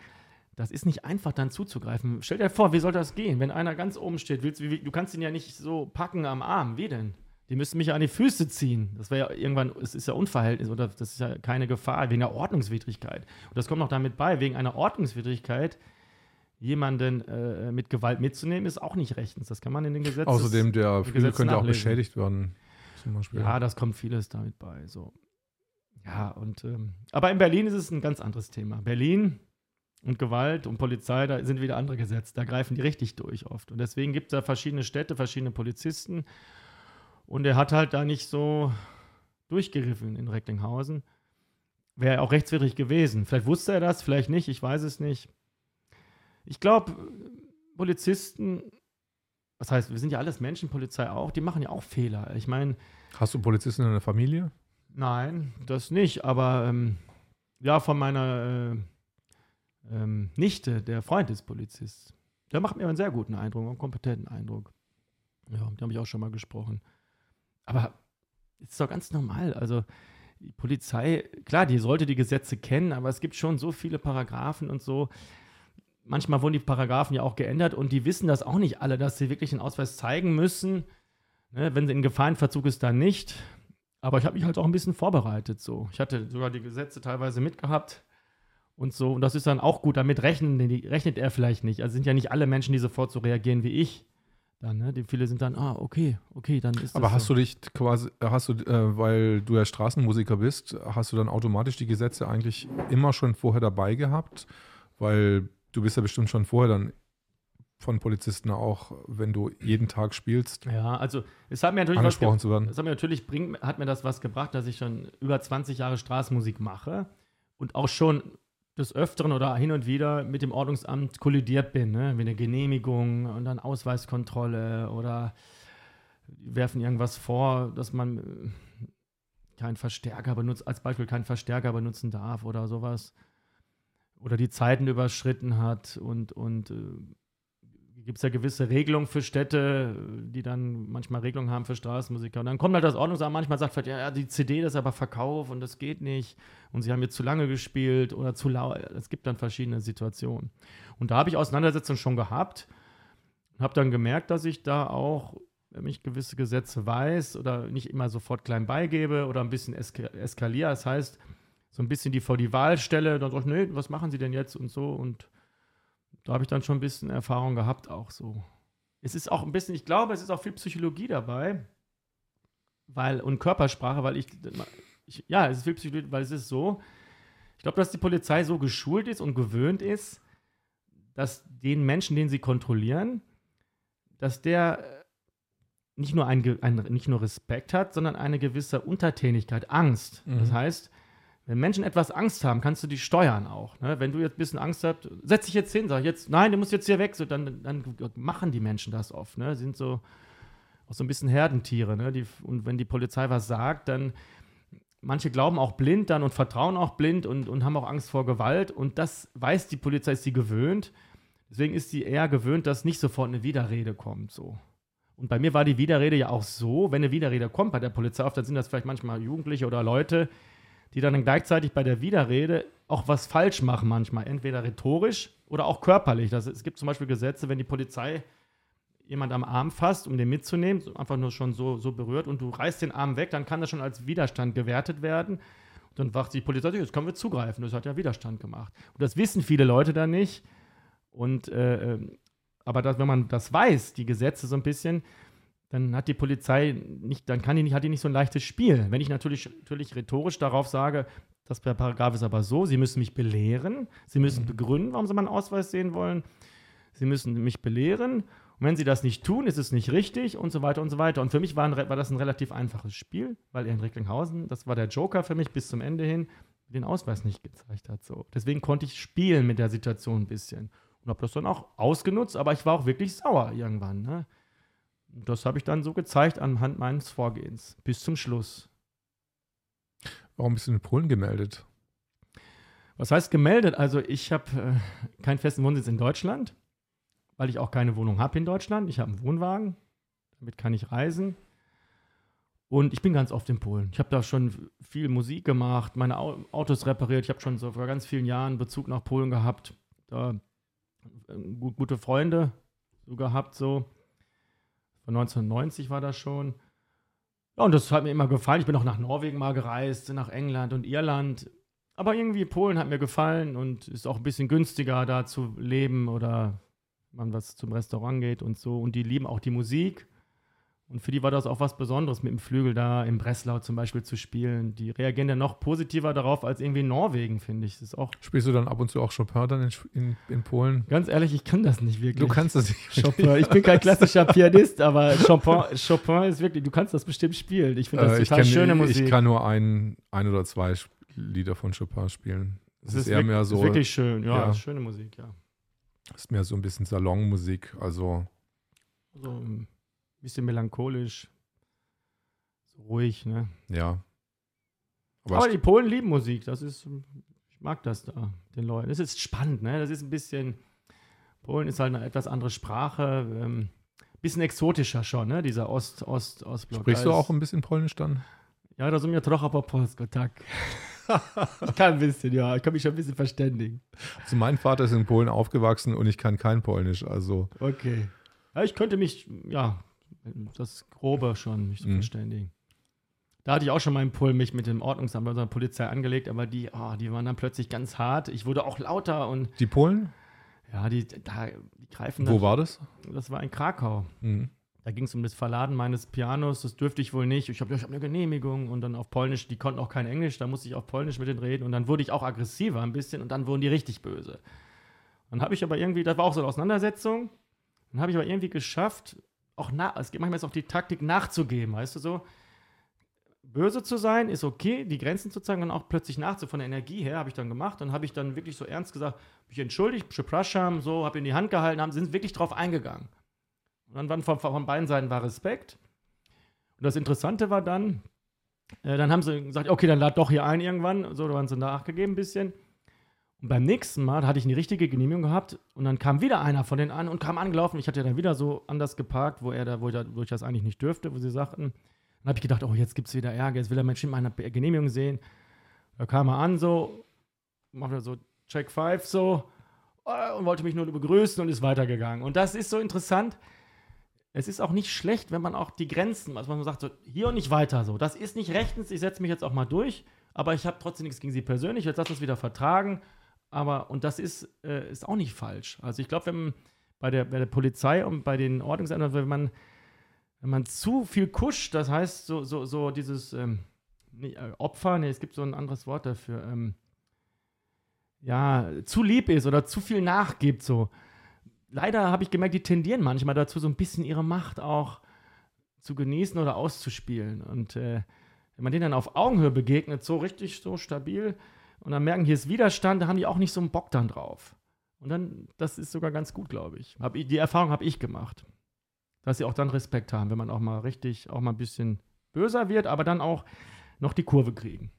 das ist nicht einfach dann zuzugreifen. Stell dir vor, wie soll das gehen, wenn einer ganz oben steht? Willst, wie, du kannst ihn ja nicht so packen am Arm. Wie denn? Die müssten mich ja an die Füße ziehen. Das wäre ja irgendwann, es ist ja Unverhältnis oder das ist ja keine Gefahr, wegen der Ordnungswidrigkeit. Und das kommt noch damit bei, wegen einer Ordnungswidrigkeit jemanden äh, mit Gewalt mitzunehmen, ist auch nicht rechtens. Das kann man in den Gesetzen. Außerdem, der Flügel könnte auch beschädigt werden. Zum Beispiel. Ja, das kommt vieles damit bei. So. Ja, und ähm, aber in Berlin ist es ein ganz anderes Thema. Berlin und Gewalt und Polizei, da sind wieder andere Gesetze. Da greifen die richtig durch oft. Und deswegen gibt es da verschiedene Städte, verschiedene Polizisten. Und er hat halt da nicht so durchgeriffen in Recklinghausen. Wäre auch rechtswidrig gewesen. Vielleicht wusste er das, vielleicht nicht, ich weiß es nicht. Ich glaube, Polizisten, was heißt, wir sind ja alles Menschen, Polizei auch, die machen ja auch Fehler. Ich meine. Hast du Polizisten in der Familie? Nein, das nicht, aber ähm, ja, von meiner äh, ähm, Nichte, der Freund des Polizist. Der macht mir einen sehr guten Eindruck, einen kompetenten Eindruck. Ja, da habe ich auch schon mal gesprochen. Aber es ist doch ganz normal. Also die Polizei, klar, die sollte die Gesetze kennen, aber es gibt schon so viele Paragraphen und so. Manchmal wurden die Paragraphen ja auch geändert und die wissen das auch nicht alle, dass sie wirklich einen Ausweis zeigen müssen. Ne, wenn sie in Gefahrenverzug ist, dann nicht. Aber ich habe mich halt auch ein bisschen vorbereitet so. Ich hatte sogar die Gesetze teilweise mitgehabt und so. Und das ist dann auch gut. Damit rechnen, rechnet er vielleicht nicht. Also sind ja nicht alle Menschen, die sofort so reagieren wie ich. Dann, ne? Die viele sind dann, ah, okay, okay, dann ist Aber hast so. du dich quasi, hast du, äh, weil du ja Straßenmusiker bist, hast du dann automatisch die Gesetze eigentlich immer schon vorher dabei gehabt? Weil du bist ja bestimmt schon vorher dann von Polizisten auch, wenn du jeden Tag spielst. Ja, also es hat mir natürlich angesprochen zu werden. Es hat mir natürlich bringt, hat mir das was gebracht, dass ich schon über 20 Jahre Straßenmusik mache und auch schon des Öfteren oder hin und wieder mit dem Ordnungsamt kollidiert bin, ne? wie eine Genehmigung und dann Ausweiskontrolle oder werfen irgendwas vor, dass man äh, keinen Verstärker benutzt, als Beispiel keinen Verstärker benutzen darf oder sowas. Oder die Zeiten überschritten hat und, und äh, gibt es ja gewisse Regelungen für Städte, die dann manchmal Regelungen haben für Straßenmusiker. Und dann kommt halt das Ordnungsamt manchmal sagt vielleicht, ja, die CD, das ist aber Verkauf und das geht nicht. Und sie haben jetzt zu lange gespielt oder zu laut. Es gibt dann verschiedene Situationen. Und da habe ich Auseinandersetzungen schon gehabt und habe dann gemerkt, dass ich da auch, wenn ich gewisse Gesetze weiß oder nicht immer sofort klein beigebe oder ein bisschen eska eskaliere, das heißt, so ein bisschen die vor die Wahl stelle, dann sage ich, nee, was machen Sie denn jetzt und so und da habe ich dann schon ein bisschen Erfahrung gehabt, auch so. Es ist auch ein bisschen, ich glaube, es ist auch viel Psychologie dabei, weil, und Körpersprache, weil ich, ich ja, es ist viel Psychologie, weil es ist so, ich glaube, dass die Polizei so geschult ist und gewöhnt ist, dass den Menschen, den sie kontrollieren, dass der nicht nur, ein, ein, nicht nur Respekt hat, sondern eine gewisse Untertänigkeit, Angst. Mhm. Das heißt, wenn Menschen etwas Angst haben, kannst du die steuern auch. Ne? Wenn du jetzt ein bisschen Angst hast, setz dich jetzt hin, sag jetzt, nein, du musst jetzt hier weg, so, dann, dann machen die Menschen das oft. Ne? Sind so auch so ein bisschen Herdentiere. Ne? Die, und wenn die Polizei was sagt, dann manche glauben auch blind dann und vertrauen auch blind und, und haben auch Angst vor Gewalt. Und das weiß die Polizei, ist sie gewöhnt. Deswegen ist sie eher gewöhnt, dass nicht sofort eine Widerrede kommt. So. Und bei mir war die Widerrede ja auch so, wenn eine Widerrede kommt bei der Polizei, oft dann sind das vielleicht manchmal Jugendliche oder Leute, die dann gleichzeitig bei der Widerrede auch was falsch machen manchmal, entweder rhetorisch oder auch körperlich. Das, es gibt zum Beispiel Gesetze, wenn die Polizei jemand am Arm fasst, um den mitzunehmen, einfach nur schon so, so berührt und du reißt den Arm weg, dann kann das schon als Widerstand gewertet werden. Und dann wacht die Polizei, jetzt können wir zugreifen, das hat ja Widerstand gemacht. Und das wissen viele Leute dann nicht. Und äh, ähm, aber das, wenn man das weiß, die Gesetze so ein bisschen, dann hat die Polizei nicht, dann kann die nicht, hat die nicht so ein leichtes Spiel. Wenn ich natürlich, natürlich rhetorisch darauf sage, das Paragraph ist aber so, sie müssen mich belehren, sie müssen begründen, warum sie meinen Ausweis sehen wollen, sie müssen mich belehren. Und wenn sie das nicht tun, ist es nicht richtig und so weiter und so weiter. Und für mich war, ein, war das ein relativ einfaches Spiel, weil er in Recklinghausen, das war der Joker für mich bis zum Ende hin, den Ausweis nicht gezeigt hat. So. Deswegen konnte ich spielen mit der Situation ein bisschen. Und habe das dann auch ausgenutzt, aber ich war auch wirklich sauer irgendwann. Ne? Das habe ich dann so gezeigt anhand meines Vorgehens bis zum Schluss. Warum bist du in Polen gemeldet? Was heißt gemeldet? Also ich habe äh, keinen festen Wohnsitz in Deutschland, weil ich auch keine Wohnung habe in Deutschland. Ich habe einen Wohnwagen, damit kann ich reisen. Und ich bin ganz oft in Polen. Ich habe da schon viel Musik gemacht, meine Autos repariert. Ich habe schon so vor ganz vielen Jahren Bezug nach Polen gehabt. Da äh, gute Freunde so gehabt, so. Von 1990 war das schon. Ja, und das hat mir immer gefallen. Ich bin auch nach Norwegen mal gereist, nach England und Irland. Aber irgendwie Polen hat mir gefallen und ist auch ein bisschen günstiger da zu leben oder man was zum Restaurant geht und so. Und die lieben auch die Musik. Und für die war das auch was Besonderes, mit dem Flügel da in Breslau zum Beispiel zu spielen. Die reagieren dann noch positiver darauf als irgendwie in Norwegen, finde ich. Das ist auch Spielst du dann ab und zu auch Chopin dann in, in, in Polen? Ganz ehrlich, ich kann das nicht wirklich. Du kannst das nicht. Chopin. Ich bin kein klassischer [LAUGHS] Pianist, aber Chopin, Chopin ist wirklich, du kannst das bestimmt spielen. Ich finde das äh, total kenn, schöne Musik. Ich kann nur ein, ein oder zwei Lieder von Chopin spielen. Das ist, ist eher wirklich, mehr so. Ist wirklich schön, ja, ja. schöne Musik, ja. Ist mehr so ein bisschen Salonmusik, also. So ein bisschen melancholisch, so ruhig, ne? Ja. Aber, Aber die Polen lieben Musik, das ist, ich mag das da, den Leuten. Das ist spannend, ne? Das ist ein bisschen, Polen ist halt eine etwas andere Sprache, ähm, bisschen exotischer schon, ne? Dieser Ost, Ost, Ostblock. Sprichst du auch ein bisschen Polnisch dann? Ja, da sind wir trochę po polsku, tak. [LAUGHS] ich kann ein bisschen, ja. Ich kann mich schon ein bisschen verständigen. Also mein Vater ist in Polen aufgewachsen und ich kann kein Polnisch, also. Okay. Ja, ich könnte mich, ja, das Grobe schon, mich zu mhm. verständigen. Da hatte ich auch schon meinen Pull mich mit dem Ordnungsamt bei der Polizei angelegt, aber die, oh, die waren dann plötzlich ganz hart. Ich wurde auch lauter und. Die Polen? Ja, die, da, die greifen. Wo dann, war das? Das war in Krakau. Mhm. Da ging es um das Verladen meines Pianos, das dürfte ich wohl nicht. Ich habe hab eine Genehmigung und dann auf Polnisch, die konnten auch kein Englisch, da musste ich auf Polnisch mit denen reden und dann wurde ich auch aggressiver ein bisschen und dann wurden die richtig böse. Dann habe ich aber irgendwie, das war auch so eine Auseinandersetzung, dann habe ich aber irgendwie geschafft, auch nach, es geht manchmal jetzt auf die Taktik nachzugeben, weißt du so. Böse zu sein ist okay, die Grenzen zu zeigen und auch plötzlich nachzu von der Energie her habe ich dann gemacht. Dann habe ich dann wirklich so ernst gesagt, mich entschuldigt, Prasham, so, habe in die Hand gehalten, haben, sind wirklich drauf eingegangen. Und dann waren von, von beiden Seiten war Respekt. Und das Interessante war dann, äh, dann haben sie gesagt, okay, dann lad doch hier ein irgendwann. So, da waren sie nachgegeben ein bisschen. Und beim nächsten Mal hatte ich eine richtige Genehmigung gehabt und dann kam wieder einer von denen an und kam angelaufen. Ich hatte dann wieder so anders geparkt, wo er da, wo ich, wo ich das eigentlich nicht dürfte, wo sie sagten. Dann habe ich gedacht, oh, jetzt gibt es wieder Ärger, jetzt will der Mensch meine Genehmigung sehen. Da kam er an, so, machte so Check 5 so äh, und wollte mich nur begrüßen und ist weitergegangen. Und das ist so interessant es ist auch nicht schlecht, wenn man auch die Grenzen, also man sagt so, hier und nicht weiter so. Das ist nicht rechtens, ich setze mich jetzt auch mal durch, aber ich habe trotzdem nichts gegen sie persönlich, jetzt lass uns wieder vertragen. Aber, und das ist, äh, ist auch nicht falsch. Also ich glaube, wenn bei der, bei der Polizei und bei den Ordnungsämtern, wenn man, wenn man zu viel kuscht, das heißt so, so, so dieses ähm, nee, äh, Opfer, nee, es gibt so ein anderes Wort dafür, ähm, ja, zu lieb ist oder zu viel nachgibt, so, leider habe ich gemerkt, die tendieren manchmal dazu, so ein bisschen ihre Macht auch zu genießen oder auszuspielen. Und äh, wenn man denen dann auf Augenhöhe begegnet, so richtig so stabil, und dann merken, hier ist Widerstand, da haben die auch nicht so einen Bock dann drauf. Und dann, das ist sogar ganz gut, glaube ich. Hab, die Erfahrung habe ich gemacht. Dass sie auch dann Respekt haben, wenn man auch mal richtig, auch mal ein bisschen böser wird, aber dann auch noch die Kurve kriegen.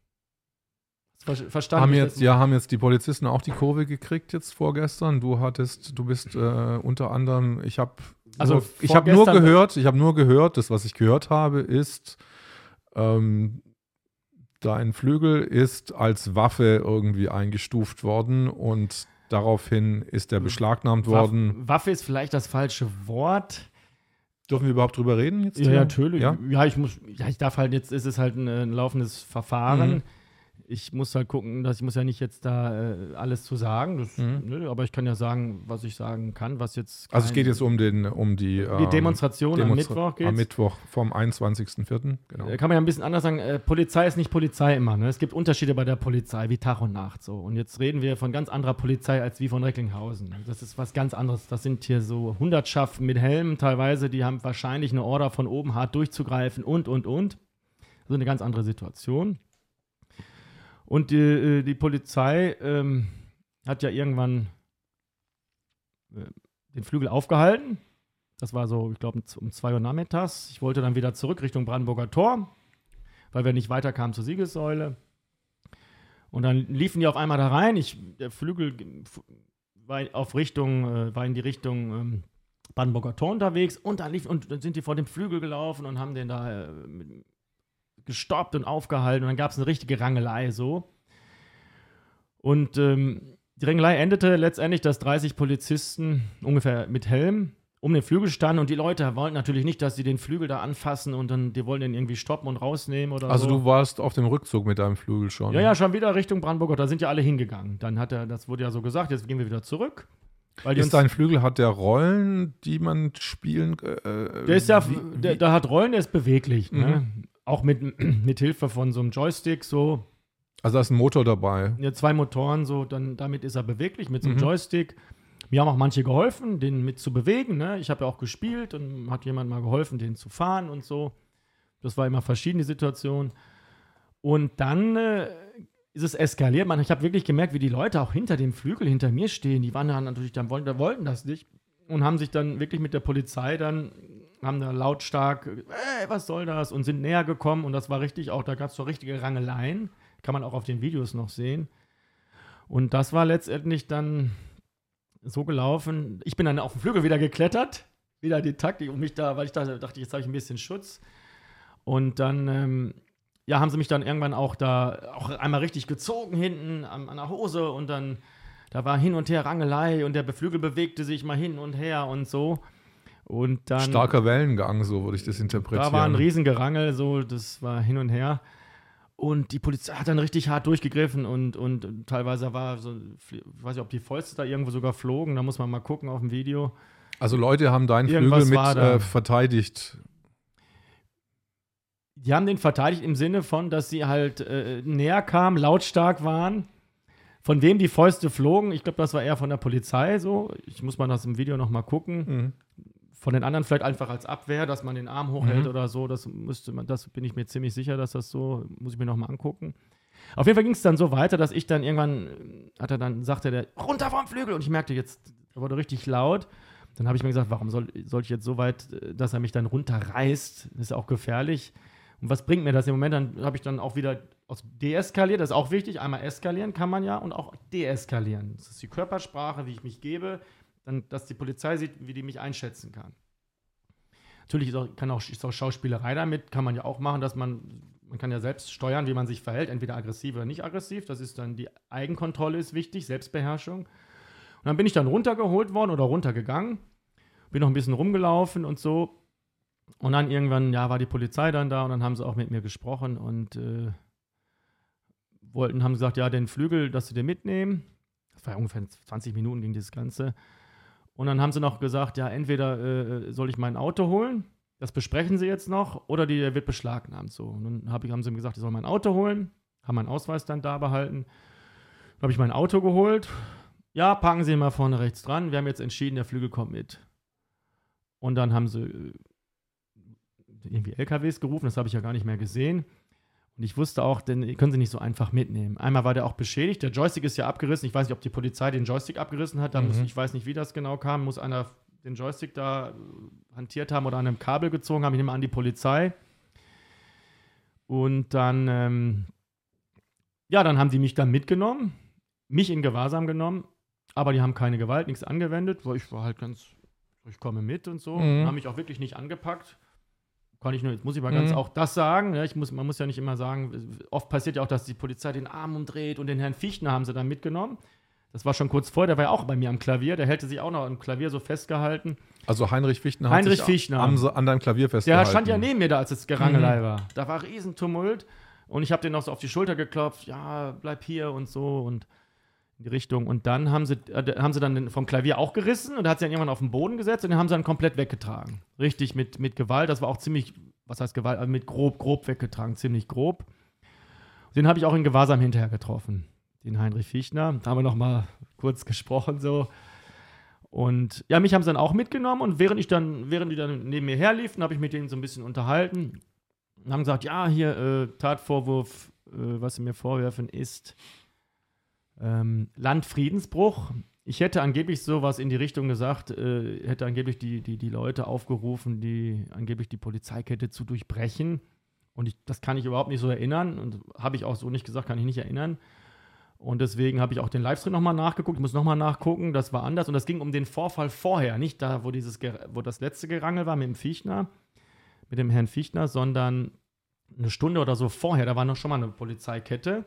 Verstanden. Haben jetzt, ja, haben jetzt die Polizisten auch die Kurve gekriegt jetzt vorgestern. Du hattest, du bist äh, unter anderem, ich habe also ich habe nur gehört, ich habe nur gehört, das, was ich gehört habe, ist, ähm, dein Flügel ist als Waffe irgendwie eingestuft worden und daraufhin ist er beschlagnahmt worden. Waffe ist vielleicht das falsche Wort. Dürfen wir überhaupt drüber reden jetzt? Ja, hier? natürlich. Ja? ja? ich muss, ja, ich darf halt jetzt, ist es halt ein, ein laufendes Verfahren. Mhm ich muss halt gucken, dass ich muss ja nicht jetzt da äh, alles zu sagen, das, Mhm. ne, aber ich kann ja sagen, was ich sagen kann, was jetzt. Also es geht jetzt um den, um die, die ähm, Demonstration am Demonstra- Mittwoch geht's. Am Mittwoch vom 21.04. Genau. Kann man ja ein bisschen anders sagen, äh, Polizei ist nicht Polizei immer. Ne? Es gibt Unterschiede bei der Polizei, wie Tag und Nacht so. Und jetzt reden wir von ganz anderer Polizei als wie von Recklinghausen. Das ist was ganz anderes. Das sind hier so Hundertschaften mit Helmen teilweise, die haben wahrscheinlich eine Order von oben hart durchzugreifen und, und, und. Also eine ganz andere Situation. Und die, äh, die Polizei ähm, hat ja irgendwann äh, den Flügel aufgehalten. Das war so, ich glaube, um 2 Uhr nachmittags. Ich wollte dann wieder zurück Richtung Brandenburger Tor, weil wir nicht weiterkamen zur Siegessäule. Und dann liefen die auf einmal da rein. Ich, der Flügel war auf Richtung, äh, war in die Richtung ähm, Brandenburger Tor unterwegs und dann liefen, und dann sind die vor dem Flügel gelaufen und haben den da äh, gestoppt und aufgehalten und dann gab es eine richtige Rangelei so. Und ähm, die Rangelei endete letztendlich, dass 30 Polizisten ungefähr mit Helm um den Flügel standen und die Leute wollten natürlich nicht, dass sie den Flügel da anfassen und dann, die wollen den irgendwie stoppen und rausnehmen oder Also so. du warst auf dem Rückzug mit deinem Flügel schon. Ja, ja, schon wieder Richtung Brandenburger, da sind ja alle hingegangen. Dann hat er, das wurde ja so gesagt, jetzt gehen wir wieder zurück. Weil Ist dein Flügel, hat der Rollen, die man spielen äh, der ist ja, der, der hat Rollen, der ist beweglich. Ne? Auch mit, [CLEARS THROAT] mit Hilfe von so einem Joystick so. Also da ist ein Motor dabei. Ja, zwei Motoren, so, dann damit ist er beweglich mit so einem Mhm. Joystick. Mir haben auch manche geholfen, den mit zu bewegen. Ne? Ich habe ja auch gespielt und hat jemand mal geholfen, den zu fahren und so. Das war immer verschiedene Situationen. Und dann äh, ist es eskaliert. Man, ich habe wirklich gemerkt, wie die Leute auch hinter dem Flügel hinter mir stehen. Die waren dann natürlich, dann wollten, wollten das nicht und haben sich dann wirklich mit der Polizei dann, haben da lautstark, äh, was soll das? Und sind näher gekommen und das war richtig auch, da gab es so richtige Rangeleien. Kann man auch auf den Videos noch sehen. Und das war letztendlich dann so gelaufen. Ich bin dann auf den Flügel wieder geklettert, wieder die Taktik, um mich da, weil ich da dachte, jetzt habe ich ein bisschen Schutz. Und dann, ähm, ja, haben sie mich dann irgendwann auch da auch einmal richtig gezogen hinten an, an der Hose und dann, da war hin und her Rangelei und der Flügel bewegte sich mal hin und her und so. Und dann. Starker Wellengang, so würde ich das interpretieren. Da war ein Riesengerangel, so, das war hin und her. Und die Polizei hat dann richtig hart durchgegriffen und, und teilweise war so, ich weiß nicht, ob die Fäuste da irgendwo sogar flogen, da muss man mal gucken auf dem Video. Also Leute haben deinen Irgendwas Flügel mit äh, verteidigt. Die haben den verteidigt im Sinne von, dass sie halt äh, näher kamen, lautstark waren. Von wem die Fäuste flogen, ich glaube, das war eher von der Polizei so. Ich muss mal das im Video nochmal gucken. Mhm. Von den anderen vielleicht einfach als Abwehr, dass man den Arm hochhält Mhm. oder so. Das müsste man, das bin ich mir ziemlich sicher, dass das so, muss ich mir nochmal angucken. Auf jeden Fall ging es dann so weiter, dass ich dann irgendwann, äh, hat er dann, sagte der, runter vom Flügel. Und ich merkte jetzt, er wurde richtig laut. Dann habe ich mir gesagt, warum soll, soll ich jetzt so weit, äh, dass er mich dann runterreißt? Das ist ja auch gefährlich. Und was bringt mir das im Moment? Dann habe ich dann auch wieder aus deeskaliert, das ist auch wichtig. Einmal eskalieren kann man ja und auch deeskalieren. Das ist die Körpersprache, wie ich mich gebe, dann, dass die Polizei sieht, wie die mich einschätzen kann. Natürlich ist auch, kann auch, ist auch Schauspielerei damit, kann man ja auch machen, dass man, man kann ja selbst steuern, wie man sich verhält, entweder aggressiv oder nicht aggressiv. Das ist dann die Eigenkontrolle ist wichtig, Selbstbeherrschung. Und dann bin ich dann runtergeholt worden oder runtergegangen, bin noch ein bisschen rumgelaufen und so. Und dann irgendwann, ja, war die Polizei dann da und dann haben sie auch mit mir gesprochen und äh, wollten, haben gesagt, ja, den Flügel, dass sie den mitnehmen. Das war ja ungefähr 20 Minuten ging das Ganze. Und dann haben sie noch gesagt, ja, entweder äh, soll ich mein Auto holen, das besprechen sie jetzt noch, oder der wird beschlagnahmt. So. Und dann hab ich, haben sie mir gesagt, ich soll mein Auto holen, haben meinen Ausweis dann da behalten. Dann habe ich mein Auto geholt. Ja, parken Sie mal vorne rechts dran. Wir haben jetzt entschieden, der Flügel kommt mit. Und dann haben sie äh, irgendwie LKWs gerufen, das habe ich ja gar nicht mehr gesehen. Und ich wusste auch, den können sie nicht so einfach mitnehmen. Einmal war der auch beschädigt, der Joystick ist ja abgerissen. Ich weiß nicht, ob die Polizei den Joystick abgerissen hat. Da muss, Mhm. ich weiß nicht, wie das genau kam. Muss einer den Joystick da äh, hantiert haben oder an einem Kabel gezogen haben. Ich nehme an die Polizei. Und dann, ähm, ja, dann haben die mich dann mitgenommen, mich in Gewahrsam genommen, aber die haben keine Gewalt, nichts angewendet, weil ich war halt ganz, ich komme mit und so. Mhm. Haben mich auch wirklich nicht angepackt. Kann ich nur, jetzt muss ich mal ganz Mhm. auch das sagen. Ja, ich muss, man muss ja nicht immer sagen, oft passiert ja auch, dass die Polizei den Arm umdreht und den Herrn Fichtner haben sie dann mitgenommen. Das war schon kurz vor, der war ja auch bei mir am Klavier, der hätte sich auch noch am Klavier so festgehalten. Also Heinrich Fichtner Heinrich hat sich Fichtner. am, an deinem Klavier Der festgehalten. stand ja neben mir da, als das Gerangelei Mhm. war. Da war Riesentumult. Und ich habe den noch so auf die Schulter geklopft, ja, bleib hier und so und in die Richtung. Und dann haben sie, äh, haben sie dann vom Klavier auch gerissen und hat sie dann irgendwann auf den Boden gesetzt und den haben sie dann komplett weggetragen. Richtig mit, mit Gewalt. Das war auch ziemlich, was heißt Gewalt, also mit grob, grob weggetragen, ziemlich grob. Den habe ich auch in Gewahrsam hinterher getroffen, den Heinrich Fichtner. Da haben wir noch mal kurz gesprochen so. Und ja, mich haben sie dann auch mitgenommen und während ich dann, während die dann neben mir herliefen, habe ich mit denen so ein bisschen unterhalten und haben gesagt, ja, hier äh, Tatvorwurf, äh, was sie mir vorwerfen, ist ähm, Landfriedensbruch. Ich hätte angeblich sowas in die Richtung gesagt, äh, hätte angeblich die, die, die Leute aufgerufen, die angeblich die Polizeikette zu durchbrechen. Und ich, das kann ich überhaupt nicht so erinnern und habe ich auch so nicht gesagt, kann ich nicht erinnern. Und deswegen habe ich auch den Livestream nochmal nachgeguckt. Ich muss nochmal nachgucken, das war anders. Und das ging um den Vorfall vorher, nicht da, wo, dieses, wo das letzte Gerangel war mit dem Fichtner, mit dem Herrn Fichtner, sondern eine Stunde oder so vorher. Da war noch schon mal eine Polizeikette.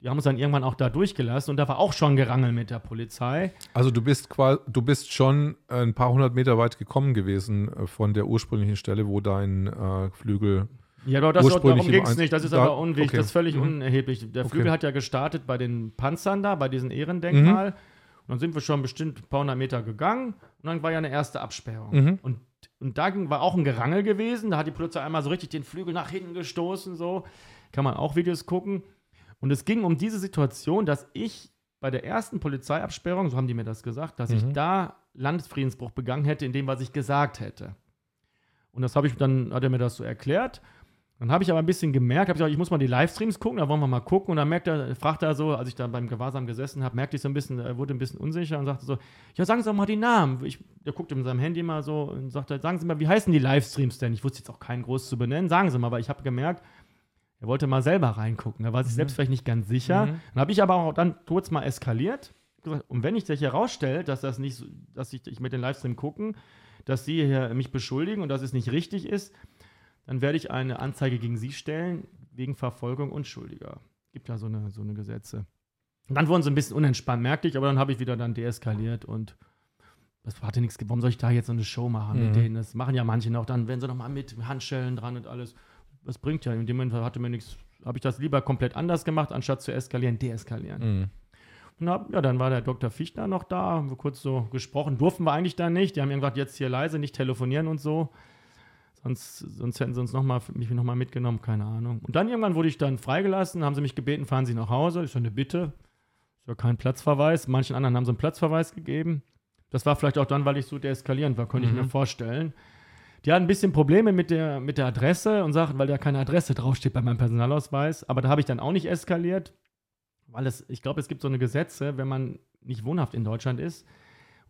Die haben uns dann irgendwann auch da durchgelassen und da war auch schon Gerangel mit der Polizei. Also du bist quasi, du bist schon ein paar hundert Meter weit gekommen gewesen äh, von der ursprünglichen Stelle, wo dein äh, Flügel ja, aber das, darum ging es nicht. Das ist da, aber unwichtig. Okay. Das ist völlig mhm. unerheblich. Der Flügel okay. hat ja gestartet bei den Panzern da, bei diesem Ehrendenkmal. Mhm. Und dann sind wir schon bestimmt ein paar hundert Meter gegangen. Und dann war ja eine erste Absperrung. Mhm. Und, und da war auch ein Gerangel gewesen. Da hat die Polizei einmal so richtig den Flügel nach hinten gestoßen. So. Kann man auch Videos gucken. Und es ging um diese Situation, dass ich bei der ersten Polizeiabsperrung, so haben die mir das gesagt, dass ich mhm. da Landesfriedensbruch begangen hätte, in dem, was ich gesagt hätte. Und das habe ich dann, hat er mir das so erklärt. Dann habe ich aber ein bisschen gemerkt, habe ich gesagt, ich muss mal die Livestreams gucken, da wollen wir mal gucken. Und dann merkt er, fragt er so, als ich da beim Gewahrsam gesessen habe, merkte ich so ein bisschen, er wurde ein bisschen unsicher und sagte so, ja, sagen Sie doch mal die Namen. Ich, der guckte mit seinem Handy mal so und sagte, sagen Sie mal, wie heißen die Livestreams denn? Ich wusste jetzt auch keinen groß zu benennen, sagen Sie mal, aber ich habe gemerkt, er wollte mal selber reingucken. Er war sich mhm. selbst vielleicht nicht ganz sicher. Mhm. Dann habe ich aber auch dann kurz mal eskaliert. Und wenn ich sich herausstellt, dass das nicht, so, dass ich, ich mit den Livestream gucken, dass Sie hier mich beschuldigen und dass es nicht richtig ist, dann werde ich eine Anzeige gegen Sie stellen wegen Verfolgung Unschuldiger. Gibt ja so eine, so eine Gesetze. Und dann wurden sie ein bisschen unentspannt, merkte ich, aber dann habe ich wieder dann deeskaliert und das hatte nichts. Warum soll ich da jetzt so eine Show machen mhm. mit denen? Das machen ja manche noch. Dann werden sie noch mal mit Handschellen dran und alles. Das bringt ja. In dem Moment hatte mir nichts. Habe ich das lieber komplett anders gemacht, anstatt zu eskalieren, deeskalieren. Mhm. Und hab, ja, dann war der Dr. Fichtner noch da, haben wir kurz so gesprochen. Durften wir eigentlich da nicht. Die haben gesagt, jetzt hier leise, nicht telefonieren und so. Sonst, sonst hätten sie uns noch mal, mich nochmal mitgenommen, keine Ahnung. Und dann irgendwann wurde ich dann freigelassen, haben sie mich gebeten, fahren Sie nach Hause. Ich so, eine Bitte. Ist ja kein Platzverweis. Manchen anderen haben sie einen Platzverweis gegeben. Das war vielleicht auch dann, weil ich so deeskalierend war, könnte mhm. ich mir mhm. vorstellen. Die hatten ein bisschen Probleme mit der, mit der Adresse und sagten, weil da keine Adresse draufsteht bei meinem Personalausweis. Aber da habe ich dann auch nicht eskaliert, weil es, ich glaube, es gibt so eine Gesetze, wenn man nicht wohnhaft in Deutschland ist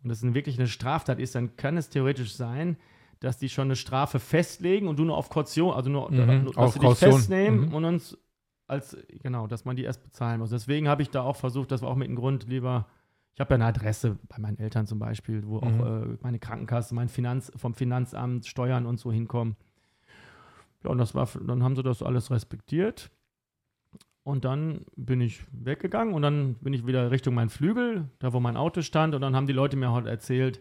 und es wirklich eine Straftat ist, dann kann es theoretisch sein, dass die schon eine Strafe festlegen und du nur auf Kaution, also nur, mhm, dass auf sie dich festnehmen mhm. und uns als, genau, dass man die erst bezahlen muss. Deswegen habe ich da auch versucht, das war auch mit dem Grund lieber, ich habe ja eine Adresse bei meinen Eltern zum Beispiel, wo mhm. auch äh, meine Krankenkasse, mein Finanz, vom Finanzamt, Steuern und so hinkommen. Ja, und das war, dann haben sie das alles respektiert. Und dann bin ich weggegangen und dann bin ich wieder Richtung meinen Flügel, da wo mein Auto stand. Und dann haben die Leute mir heute erzählt,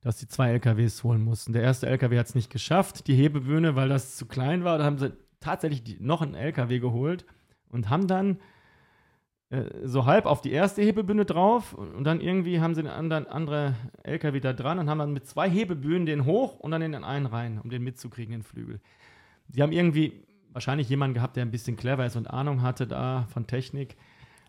dass sie zwei LKWs holen mussten. Der erste LKW hat es nicht geschafft, die Hebebühne, weil das zu klein war. Da haben sie tatsächlich die, noch einen LKW geholt und haben dann so halb auf die erste Hebebühne drauf und dann irgendwie haben sie einen anderen andere LKW da dran und haben dann mit zwei Hebebühnen den hoch und dann in den einen rein, um den mitzukriegen, den Flügel. Die haben irgendwie wahrscheinlich jemanden gehabt, der ein bisschen clever ist und Ahnung hatte da von Technik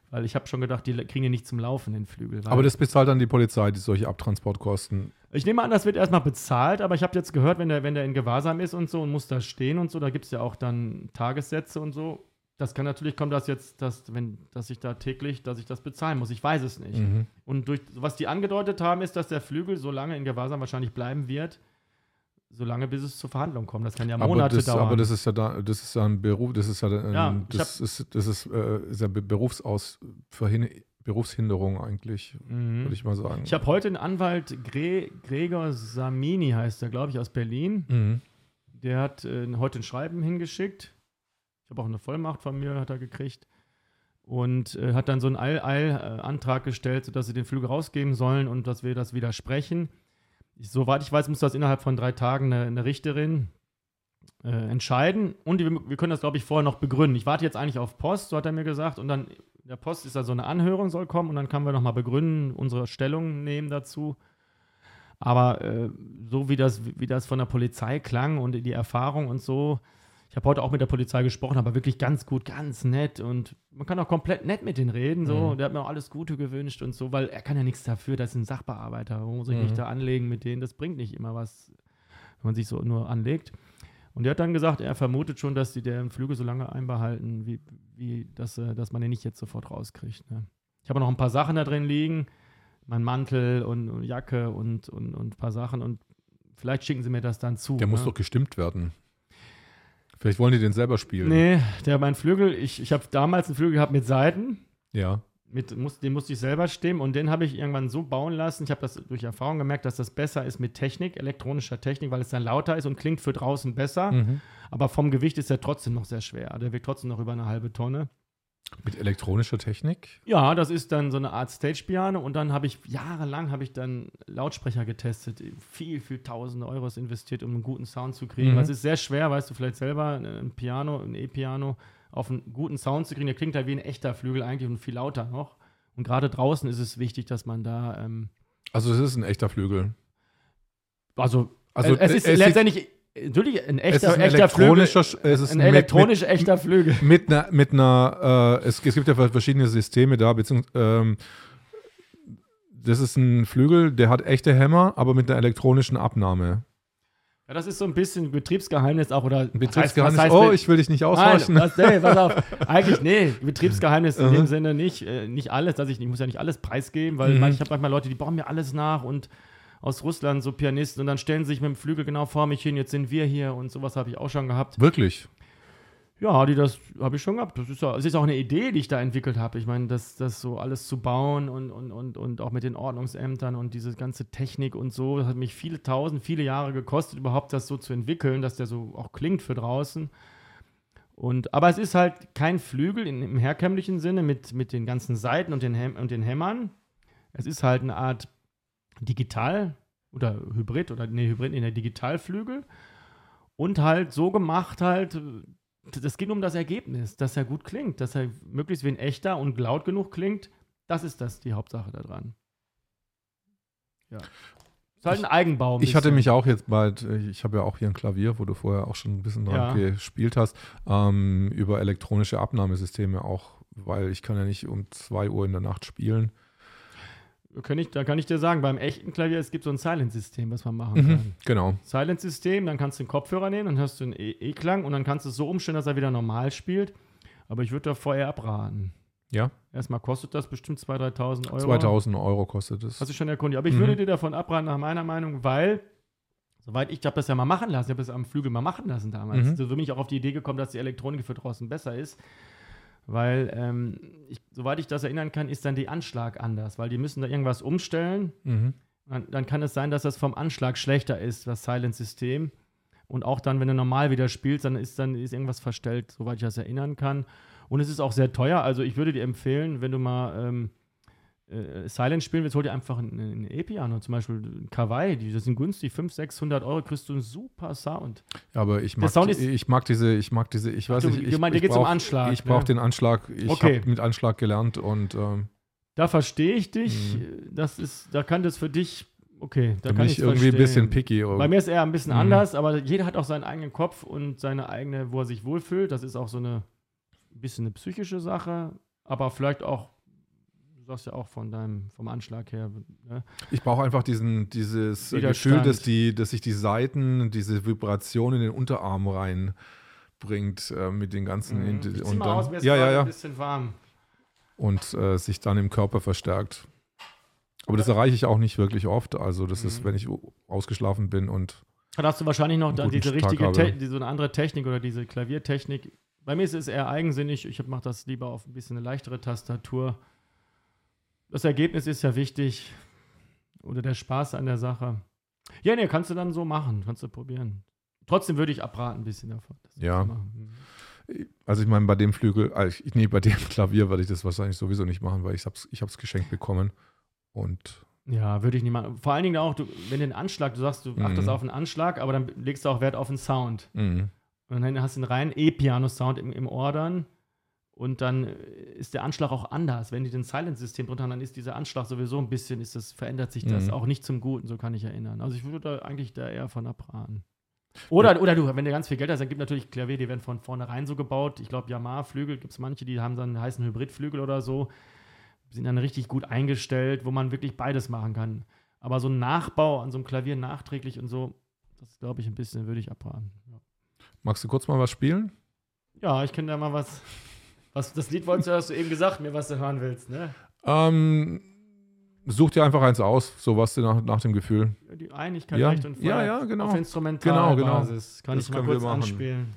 weil ich habe schon gedacht, die kriegen ihn nicht zum Laufen, den Flügel. Aber das bezahlt dann die Polizei, die solche Abtransportkosten. Ich nehme an, das wird erstmal bezahlt, aber ich habe jetzt gehört, wenn der, wenn der in Gewahrsam ist und so und muss da stehen und so, da gibt es ja auch dann Tagessätze und so. Das kann natürlich kommen, dass jetzt, dass, wenn, dass ich da täglich, dass ich das bezahlen muss. Ich weiß es nicht. Mhm. Und durch, was die angedeutet haben, ist, dass der Flügel so lange in Gewahrsam wahrscheinlich bleiben wird, solange bis es zur Verhandlung kommt. Das kann ja Monate aber das, dauern. Aber das ist ja da, das ist ja ein Beruf, das ist ja, ein, ja das, ist, das ist, äh, ist ja Berufsaus Berufshinderung eigentlich, mhm. würde ich mal sagen. Ich habe heute einen Anwalt, Gre Gregor Samini heißt er, glaube ich, aus Berlin. Mhm. Der hat äh, heute ein Schreiben hingeschickt. Ich habe auch eine Vollmacht von mir, hat er gekriegt. Und äh, hat dann so einen Eil-Eil-Antrag gestellt, sodass sie den Flügel rausgeben sollen und dass wir das widersprechen. Ich, soweit ich weiß, muss das innerhalb von drei Tagen eine, eine Richterin äh, entscheiden und wir, wir können das, glaube ich, vorher noch begründen. Ich warte jetzt eigentlich auf Post, so hat er mir gesagt, und dann der Post ist da so eine Anhörung soll kommen und dann können wir nochmal begründen, unsere Stellung nehmen dazu. Aber äh, so wie das, wie das von der Polizei klang und die Erfahrung und so, habe heute auch mit der Polizei gesprochen, aber wirklich ganz gut, ganz nett und man kann auch komplett nett mit denen reden. So. Mhm. Der hat mir auch alles Gute gewünscht und so, weil er kann ja nichts dafür, das ist ein Sachbearbeiter. Wo muss ich mhm. mich da anlegen mit denen? Das bringt nicht immer was, wenn man sich so nur anlegt. Und er hat dann gesagt, er vermutet schon, dass die deren Flüge so lange einbehalten, wie, wie dass, äh, dass man den nicht jetzt sofort rauskriegt. Ne? Ich habe noch ein paar Sachen da drin liegen, mein Mantel und, und Jacke und, und, und ein paar Sachen und vielleicht schicken sie mir das dann zu. Der ne? muss doch gestimmt werden. Vielleicht wollen die den selber spielen. Nee, der mein Flügel, ich, ich habe damals einen Flügel gehabt mit Seiten. Ja. Mit, muss, den musste ich selber stimmen und den habe ich irgendwann so bauen lassen. Ich habe das durch Erfahrung gemerkt, dass das besser ist mit Technik, elektronischer Technik, weil es dann lauter ist und klingt für draußen besser. Mhm. Aber vom Gewicht ist er trotzdem noch sehr schwer. Der wiegt trotzdem noch über eine halbe Tonne. Mit elektronischer Technik? Ja, das ist dann so eine Art Stage-Piano und dann habe ich jahrelang habe ich dann Lautsprecher getestet, viel, viel tausende Euros investiert, um einen guten Sound zu kriegen. Mhm. Das ist sehr schwer, weißt du vielleicht selber, ein Piano, ein E-Piano auf einen guten Sound zu kriegen. Der klingt halt wie ein echter Flügel eigentlich und viel lauter noch. Und gerade draußen ist es wichtig, dass man da. Ähm, also es ist ein echter Flügel. Also, also es ist letztendlich Natürlich, ein echter, ein echter Flügel. Es ist ein elektronisch mit, echter Flügel. Mit einer, mit einer äh, es, es, gibt ja verschiedene Systeme da, beziehungsweise ähm, das ist ein Flügel, der hat echte Hämmer, aber mit einer elektronischen Abnahme. Ja, das ist so ein bisschen Betriebsgeheimnis auch oder Betriebsgeheimnis. Heißt, oh, ich will dich nicht aushorchen. Nein, was, nee, pass auf. [LAUGHS] Eigentlich nee, Betriebsgeheimnis in dem Sinne nicht, äh, nicht alles, dass ich, ich muss ja nicht alles preisgeben, weil mhm. ich habe manchmal Leute, die bauen mir alles nach und aus Russland, so Pianisten, und dann stellen sie sich mit dem Flügel genau vor mich hin, jetzt sind wir hier und sowas habe ich auch schon gehabt. Wirklich? Ja, die das habe ich schon gehabt. Das ist, das ist auch eine Idee, die ich da entwickelt habe. Ich meine, das, das so alles zu bauen und, und, und, und auch mit den Ordnungsämtern und diese ganze Technik und so, das hat mich viele tausend, viele Jahre gekostet, überhaupt das so zu entwickeln, dass der so auch klingt für draußen. Und, aber es ist halt kein Flügel in, im herkömmlichen Sinne mit, mit den ganzen Seiten und den, Häm und den Hämmern. Es ist halt eine Art digital oder Hybrid oder nee, Hybrid in der Digitalflügel und halt so gemacht halt, das geht um das Ergebnis, dass er gut klingt, dass er möglichst wie ein echter und laut genug klingt. Das ist das die Hauptsache daran. Ja. Ist halt ein Eigenbau. Ein ich hatte mich auch jetzt bald, ich habe ja auch hier ein Klavier, wo du vorher auch schon ein bisschen dran ja. gespielt hast, ähm, über elektronische Abnahmesysteme auch, weil ich kann ja nicht um 2 Uhr in der Nacht spielen. Kann ich, da kann ich dir sagen, beim echten Klavier, es gibt so ein Silent-System, was man machen mhm, kann. Genau. Silent-System, dann kannst du den Kopfhörer nehmen, dann hörst du einen E-Klang und dann kannst du es so umstellen, dass er wieder normal spielt. Aber ich würde da vorher abraten. Ja. Erstmal kostet das bestimmt 2.000, 3.000 Euro. 2.000 Euro kostet es. Hast du schon erkundigt. Aber ich mhm. würde dir davon abraten, nach meiner Meinung, weil, soweit ich, ich habe das ja mal machen lassen, ich habe das am Flügel mal machen lassen damals. Mhm. So bin ich auch auf die Idee gekommen, dass die Elektronik für draußen besser ist. Weil, ähm, ich, soweit ich das erinnern kann, ist dann die Anschlag anders, weil die müssen da irgendwas umstellen. Mhm. Dann, dann, kann es sein, dass das vom Anschlag schlechter ist, das Silent-System. Und auch dann, wenn du normal wieder spielst, dann ist dann ist irgendwas verstellt, soweit ich das erinnern kann. Und es ist auch sehr teuer. Also ich würde dir empfehlen, wenn du mal ähm, äh, Silent spielen willst, hol dir einfach ein, ein E-Piano, zum Beispiel ein Kawaii, die das sind günstig, 500, 600 Euro, kriegst du einen super Sound. Ja, aber ich mag, ist, ich mag diese, ich mag diese, ich weiß du, nicht, ich, du meinst, dir geht um Anschlag. Ich ne? brauche den Anschlag, ich okay. habe mit Anschlag gelernt und ähm, Da verstehe ich dich, mhm. das ist, da kann das für dich, okay, da, da kann ich irgendwie verstehen. ein bisschen picky. Oder? Bei mir ist er ein bisschen mhm. anders, aber jeder hat auch seinen eigenen Kopf und seine eigene, wo er sich wohlfühlt, das ist auch so eine, ein bisschen eine psychische Sache, aber vielleicht auch sagst ja auch von deinem, vom Anschlag her. Ne? Ich brauche einfach diesen, dieses Gefühl, dass, die, dass sich die Seiten, diese Vibration in den Unterarm reinbringt äh, mit den ganzen. Mhm. Ich und dann, aus, ja, ja, ja. ein bisschen warm. Und äh, sich dann im Körper verstärkt. Aber das erreiche ich auch nicht wirklich oft. Also, das mhm. ist, wenn ich ausgeschlafen bin und. Dann hast du wahrscheinlich noch dann diese richtige, so eine andere Technik oder diese Klaviertechnik. Bei mir ist es eher eigensinnig. Ich mache das lieber auf ein bisschen eine leichtere Tastatur das Ergebnis ist ja wichtig oder der Spaß an der Sache. Ja, nee, kannst du dann so machen, kannst du probieren. Trotzdem würde ich abraten ein bisschen davon. Ja. Mhm. Also ich meine, bei dem Flügel, also ich, nee, bei dem [LAUGHS] Klavier würde ich das wahrscheinlich sowieso nicht machen, weil ich es ich hab's geschenkt bekommen und ja, würde ich nicht machen. Vor allen Dingen auch, du, wenn den Anschlag, du sagst, du achtest mhm. auf einen Anschlag, aber dann legst du auch Wert auf den Sound. Mhm. Und dann hast du einen reinen E-Piano-Sound im, im Ohr dann. Und dann äh, ist der Anschlag auch anders. Wenn die den Silent-System drunter haben, dann ist dieser Anschlag sowieso ein bisschen, ist das, verändert sich das Mhm. auch nicht zum Guten, so kann ich erinnern. Also ich würde da eigentlich da eher von abraten. Oder, oder du, wenn du ganz viel Geld hast, dann gibt natürlich Klavier, die werden von vornherein so gebaut. Ich glaube, Yamaha-Flügel gibt es manche, die haben dann einen heißen Hybridflügel oder so. Sind dann richtig gut eingestellt, wo man wirklich beides machen kann. Aber so ein Nachbau an so einem Klavier nachträglich und so, das glaube ich ein bisschen, würde ich abraten. Ja. Magst du kurz mal was spielen? Ja, ich könnte ja mal was. Was das Lied wolltest du, hast du eben gesagt, mir was du hören willst, ne? Ähm, such dir einfach eins aus, so was dir nach, nach dem Gefühl. Die Einigkeit Ja, recht und ja, Freiheit ja, genau. auf Instrumentalbasis. Kann Das ich mal kurz anspielen.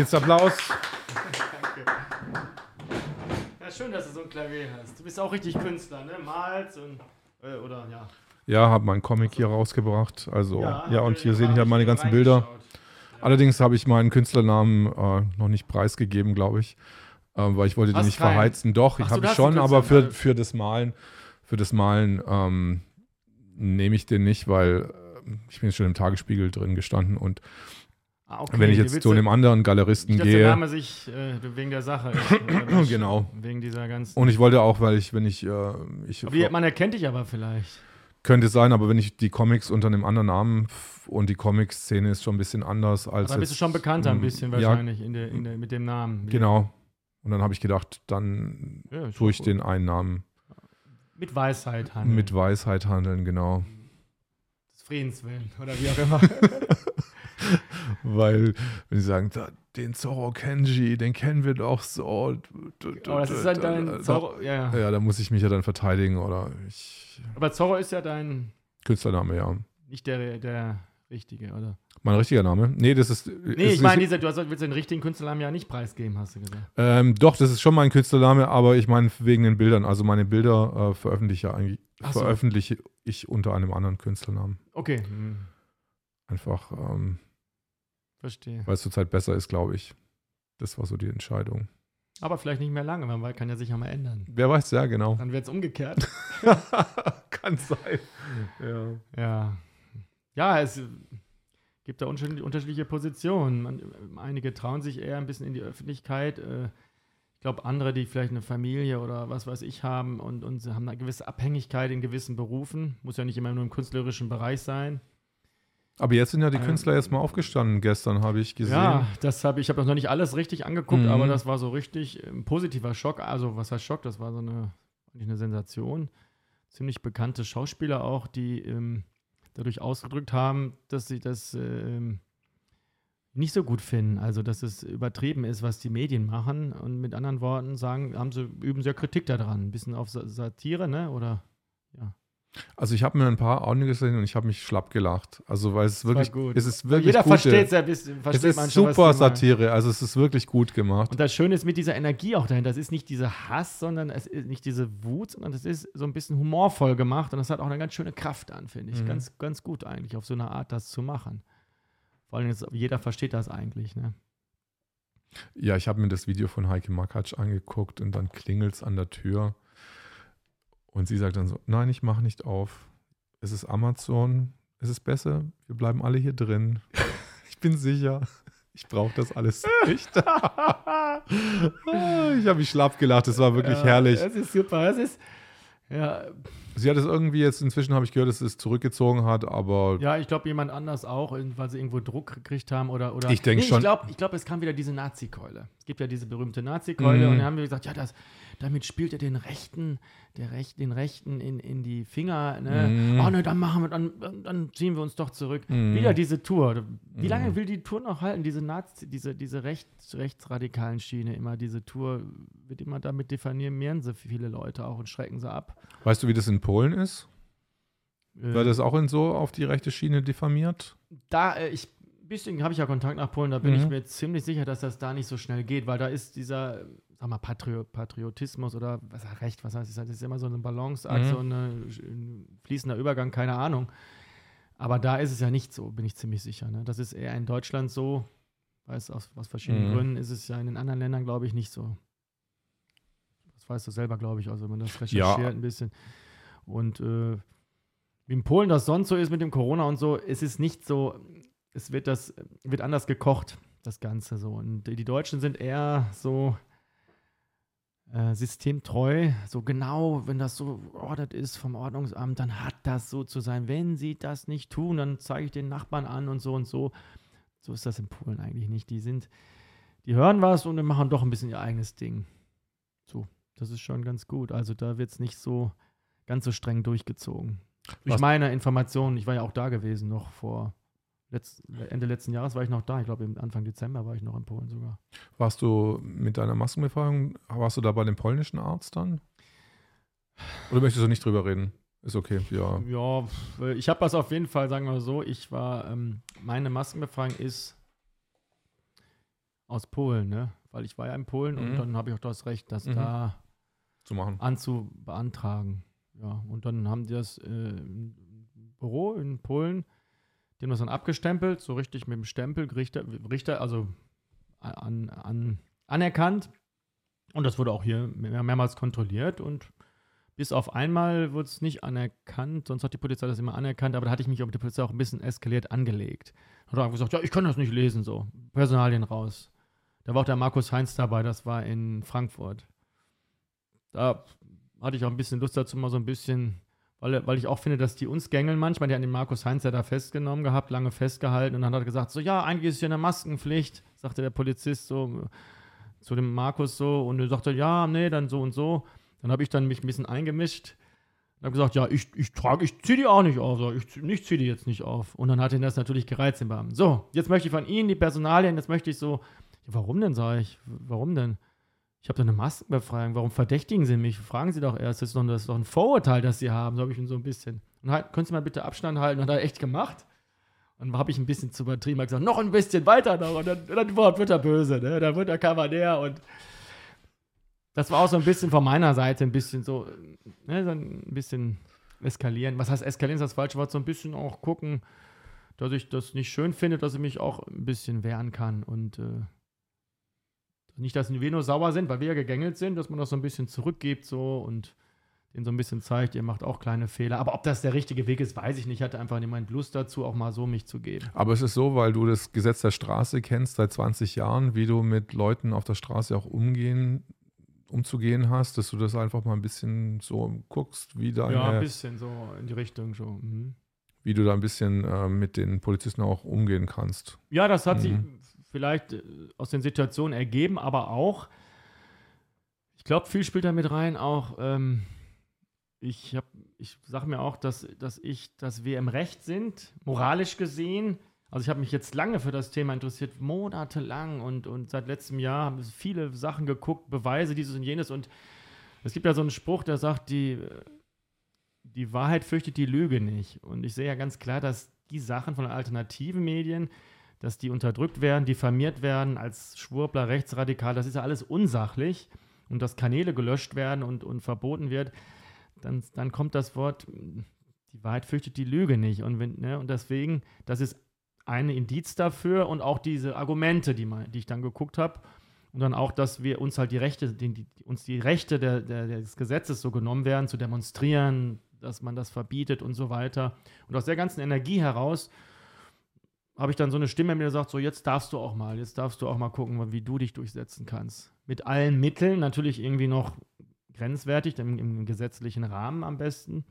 Jetzt Applaus. Danke. Ja, schön, dass du so ein Klavier hast. Du bist auch richtig Künstler, ne? Malst und. Äh, oder ja. Ja, habe meinen Comic hier rausgebracht. Also, ja, hab und hier sehen hier meine ganzen Bilder. Allerdings habe ich meinen Künstlernamen äh, noch nicht preisgegeben, glaube ich, äh, weil ich wollte den Hast nicht keinen? verheizen. Doch, ich Ach habe ich hast schon, aber für, für das Malen, für das Malen ähm, nehme ich den nicht, weil äh, ich bin schon im Tagesspiegel drin gestanden und Ah, okay. wenn ich jetzt zu einem anderen Galeristen nicht, dass der gehe Name sich äh, wegen der Sache ist. [CLEARS THROAT] Genau. Wegen dieser ganzen. und ich wollte auch, weil ich, wenn ich, äh, ich Aber man erkennt dich aber vielleicht. könnte sein, aber wenn ich die Comics unter einem anderen Namen und die Comic-Szene ist schon ein bisschen anders als Da bist du schon bekannter ein ähm, bisschen ja, wahrscheinlich in der, in der, mit dem Namen. Genau. Und dann habe ich gedacht, dann Ja, tue ich gut. den einen Namen Mit Weisheit handeln. mit Weisheit handeln, genau. Des Friedens willen oder wie auch immer. [LAUGHS] Weil, wenn sie sagen, den Zoro Kenji, den kennen wir doch so. Aber das ist dann dein Zorro. Ja, ja. Ja, da muss ich mich ja dann verteidigen oder ich. Aber Zorro ist ja dein. Künstlername, ja. Nicht der, der richtige, oder? Mein richtiger Name? Nee, das ist. Nee, ist ich meine, dieser, du hast, willst den richtigen Künstlernamen ja nicht preisgeben, hast du gesagt. ähm, doch, das ist schon mein Künstlername, aber ich meine wegen den Bildern. Also meine Bilder äh, veröffentliche, ich eigentlich, so. veröffentliche ich unter einem anderen Künstlernamen. Okay, hm, Einfach, ähm, verstehe. weil es zurzeit besser ist, glaube ich. Das war so die Entscheidung. Aber vielleicht nicht mehr lange, weil man kann ja sich ja mal ändern. Wer weiß, ja, genau. Dann wird es umgekehrt. [LAUGHS] Kann sein. Ja. ja. Ja, es gibt da unterschiedliche Positionen. Man, einige trauen sich eher ein bisschen in die Öffentlichkeit. Äh, ich glaube, andere, die vielleicht eine Familie oder was weiß ich haben und, und sie haben eine gewisse Abhängigkeit in gewissen Berufen. Muss ja nicht immer nur im künstlerischen Bereich sein. Aber jetzt sind ja die Ähm, Künstler jetzt mal aufgestanden. Gestern habe ich gesehen. Ja, das habe ich, habe das noch nicht alles richtig angeguckt, Mhm. aber das war so richtig ein positiver Schock. Also, was heißt Schock? Das war so eine, eine Sensation. Ziemlich bekannte Schauspieler auch, die ähm, dadurch ausgedrückt haben, dass sie das, ähm, nicht so gut finden. Also, dass es übertrieben ist, was die Medien machen. Und mit anderen Worten sagen, haben sie, üben sie ja Kritik daran. Ein bisschen auf Satire, ne? Oder ja. Also ich habe mir ein paar Audio gesehen und ich habe mich schlapp gelacht. Also weil es wirklich, gut. es ist wirklich Jeder gute, versteht es ja, bis- versteht es ist man schon, super. Satire. Also es ist wirklich gut gemacht. Und das Schöne ist mit dieser Energie auch dahinter. Das ist nicht dieser Hass, sondern es ist nicht diese Wut, sondern das ist so ein bisschen humorvoll gemacht und das hat auch eine ganz schöne Kraft an, finde ich. Mhm. Ganz, ganz gut eigentlich, auf so eine Art das zu machen. Vor allem, jetzt, jeder versteht das eigentlich. Ne? Ja, ich habe mir das Video von Heike Makatsch angeguckt und dann klingelt es an der Tür. Und sie sagt dann so: Nein, ich mache nicht auf. Es ist Amazon. Es ist besser. Wir bleiben alle hier drin. Ich bin sicher. Ich brauche das alles nicht. [LAUGHS] Ich habe mich schlapp gelacht. Es war wirklich Ja, herrlich. Das ist super. Das ist, ja, Sie hat es irgendwie jetzt, inzwischen habe ich gehört, dass sie es zurückgezogen hat, aber ja, ich glaube, jemand anders auch, weil sie irgendwo Druck gekriegt haben oder. oder Ich denk Nee, schon- Ich glaube, ich glaub, es kam wieder diese Nazi-Keule. Es gibt ja diese berühmte Nazi-Keule Mhm. und dann haben wir gesagt, ja, das, damit spielt er den Rechten, der Recht, den Rechten in, in die Finger. Ne? Mhm. Oh ne, dann machen wir, dann, dann- ziehen wir uns doch zurück. Mhm. Wieder diese Tour. Wie Mhm. lange will die Tour noch halten? Diese Nazi, diese, diese rechts, rechtsradikalen Schiene immer, diese Tour wird immer damit diffamieren sie viele Leute auch und schrecken sie ab. weißt du, wie das in Polen ist? Äh, Wird das auch in so auf die rechte Schiene diffamiert? da, äh, ich, bisschen habe ich ja Kontakt nach Polen, da bin Mhm. ich mir ziemlich sicher, dass das da nicht so schnell geht, weil da ist dieser, sag mal, Patrio Patriotismus oder was Recht, was heißt das? Das ist immer so eine Balanceakt, Mhm. so eine, ein fließender Übergang, keine Ahnung. Aber da ist es ja nicht so, bin ich ziemlich sicher. Ne? Das ist eher in Deutschland so, weiß aus, aus verschiedenen Mhm. Gründen ist es ja in den anderen Ländern, glaube ich, nicht so. Das weißt du selber, glaube ich, also wenn man das Ja. recherchiert ein bisschen. Und äh, wie in Polen das sonst so ist mit dem Corona und so, es ist nicht so, es wird das, wird anders gekocht, das Ganze so. Und die Deutschen sind eher so äh, systemtreu, so genau, wenn das so geordnet ist vom Ordnungsamt, dann hat das so zu sein. Wenn sie das nicht tun, dann zeige ich den Nachbarn an und so und so. So ist das in Polen eigentlich nicht. Die sind, die hören was und dann machen doch ein bisschen ihr eigenes Ding. So, das ist schon ganz gut. Also da wird es nicht so ganz so streng durchgezogen. Durch meine Informationen, ich war ja auch da gewesen, noch vor letzt, Ende letzten Jahres war ich noch da. Ich glaube, Anfang Dezember war ich noch in Polen sogar. Warst du mit deiner Maskenbefreiung, warst du da bei dem polnischen Arzt dann? Oder möchtest du nicht drüber reden? Ist okay, ja. Ja, pf, ich habe das auf jeden Fall, sagen wir so, ich war, ähm, meine Maskenbefreiung ist aus Polen, ne? Weil ich war ja in Polen und Mhm. dann habe ich auch das Recht, das Mhm. da Zu machen. anzubeantragen. Ja, und dann haben die das äh, im Büro in Polen, die haben das dann abgestempelt, so richtig mit dem Stempel, Richter, Richter also an, an, anerkannt. Und das wurde auch hier mehr, mehrmals kontrolliert und bis auf einmal wurde es nicht anerkannt, sonst hat die Polizei das immer anerkannt, aber da hatte ich mich auf die Polizei auch ein bisschen eskaliert angelegt. Hat auch gesagt, ja, ich kann das nicht lesen, so. Personalien raus. Da war auch der Markus Heinz dabei, das war in Frankfurt. Da hatte ich auch ein bisschen Lust dazu, mal so ein bisschen, weil, weil ich auch finde, dass die uns gängeln manchmal. Die haben den Markus Heinz ja da festgenommen gehabt, lange festgehalten und dann hat er gesagt, so, ja, eigentlich ist hier eine Maskenpflicht, sagte der Polizist so zu dem Markus so und er sagte, ja, nee, dann so und so. Dann habe ich dann mich ein bisschen eingemischt und habe gesagt, ja, ich, ich trage, ich ziehe die auch nicht auf. Ich, ich ziehe die jetzt nicht auf. Und dann hat ihn das natürlich gereizt, den Beamten. So, jetzt möchte ich von Ihnen die Personalien, jetzt möchte ich so, warum denn, sage ich, warum denn? Ich habe da eine Maskenbefreiung, warum verdächtigen Sie mich? Fragen Sie doch erst, das ist doch, das ist doch ein Vorurteil, das Sie haben, so habe ich ihn so ein bisschen. Und halt, können Sie mal bitte Abstand halten? Und hat er echt gemacht. Und habe ich ein bisschen zu übertrieben, hab gesagt, noch ein bisschen weiter noch. Und dann, dann wird er böse, ne? Dann wird er Kavalier und das war auch so ein bisschen von meiner Seite ein bisschen so, ne, so ein bisschen eskalieren. Was heißt eskalieren, ist das falsche Wort, so ein bisschen auch gucken, dass ich das nicht schön finde, dass ich mich auch ein bisschen wehren kann und äh, nicht, dass wir nur sauer sind, weil wir ja gegängelt sind, dass man das so ein bisschen zurückgibt so und denen so ein bisschen zeigt, ihr macht auch kleine Fehler. Aber ob das der richtige Weg ist, weiß ich nicht. Ich hatte einfach niemand Lust dazu, auch mal so mich zu geben. Aber es ist so, weil du das Gesetz der Straße kennst seit 20 Jahren, wie du mit Leuten auf der Straße auch umgehen, umzugehen hast, dass du das einfach mal ein bisschen so guckst, wie, deine, Ja, ein bisschen so in die Richtung schon. Mhm. wie du da ein bisschen äh, mit den Polizisten auch umgehen kannst. Ja, das hat sich Mhm. Vielleicht äh, aus den Situationen ergeben, aber auch, ich glaube, viel spielt da mit rein, auch, ähm, ich ich sage mir auch, dass, dass ich, dass wir im Recht sind, moralisch gesehen, Also ich habe mich jetzt lange für das Thema interessiert, monatelang und, und seit letztem Jahr haben viele Sachen geguckt, Beweise, dieses und jenes. Und es gibt ja so einen Spruch, der sagt, die, die Wahrheit fürchtet die Lüge nicht. Und ich sehe ja ganz klar, dass die Sachen von alternativen Medien, dass die unterdrückt werden, diffamiert werden als Schwurbler, Rechtsradikal, das ist ja alles unsachlich und dass Kanäle gelöscht werden und, und verboten wird, dann, dann kommt das Wort, die Wahrheit fürchtet die Lüge nicht. Und, wenn, ne, und deswegen, das ist ein Indiz dafür und auch diese Argumente, die, man, die ich dann geguckt habe. Und dann auch, dass wir uns halt die Rechte, die, die, uns die Rechte der, der, des Gesetzes so genommen werden, zu demonstrieren, dass man das verbietet und so weiter. Und aus der ganzen Energie heraus habe ich dann so eine Stimme mir gesagt, so jetzt darfst du auch mal, jetzt darfst du auch mal gucken, wie du dich durchsetzen kannst. Mit allen Mitteln, natürlich irgendwie noch grenzwertig, im, im gesetzlichen Rahmen am besten.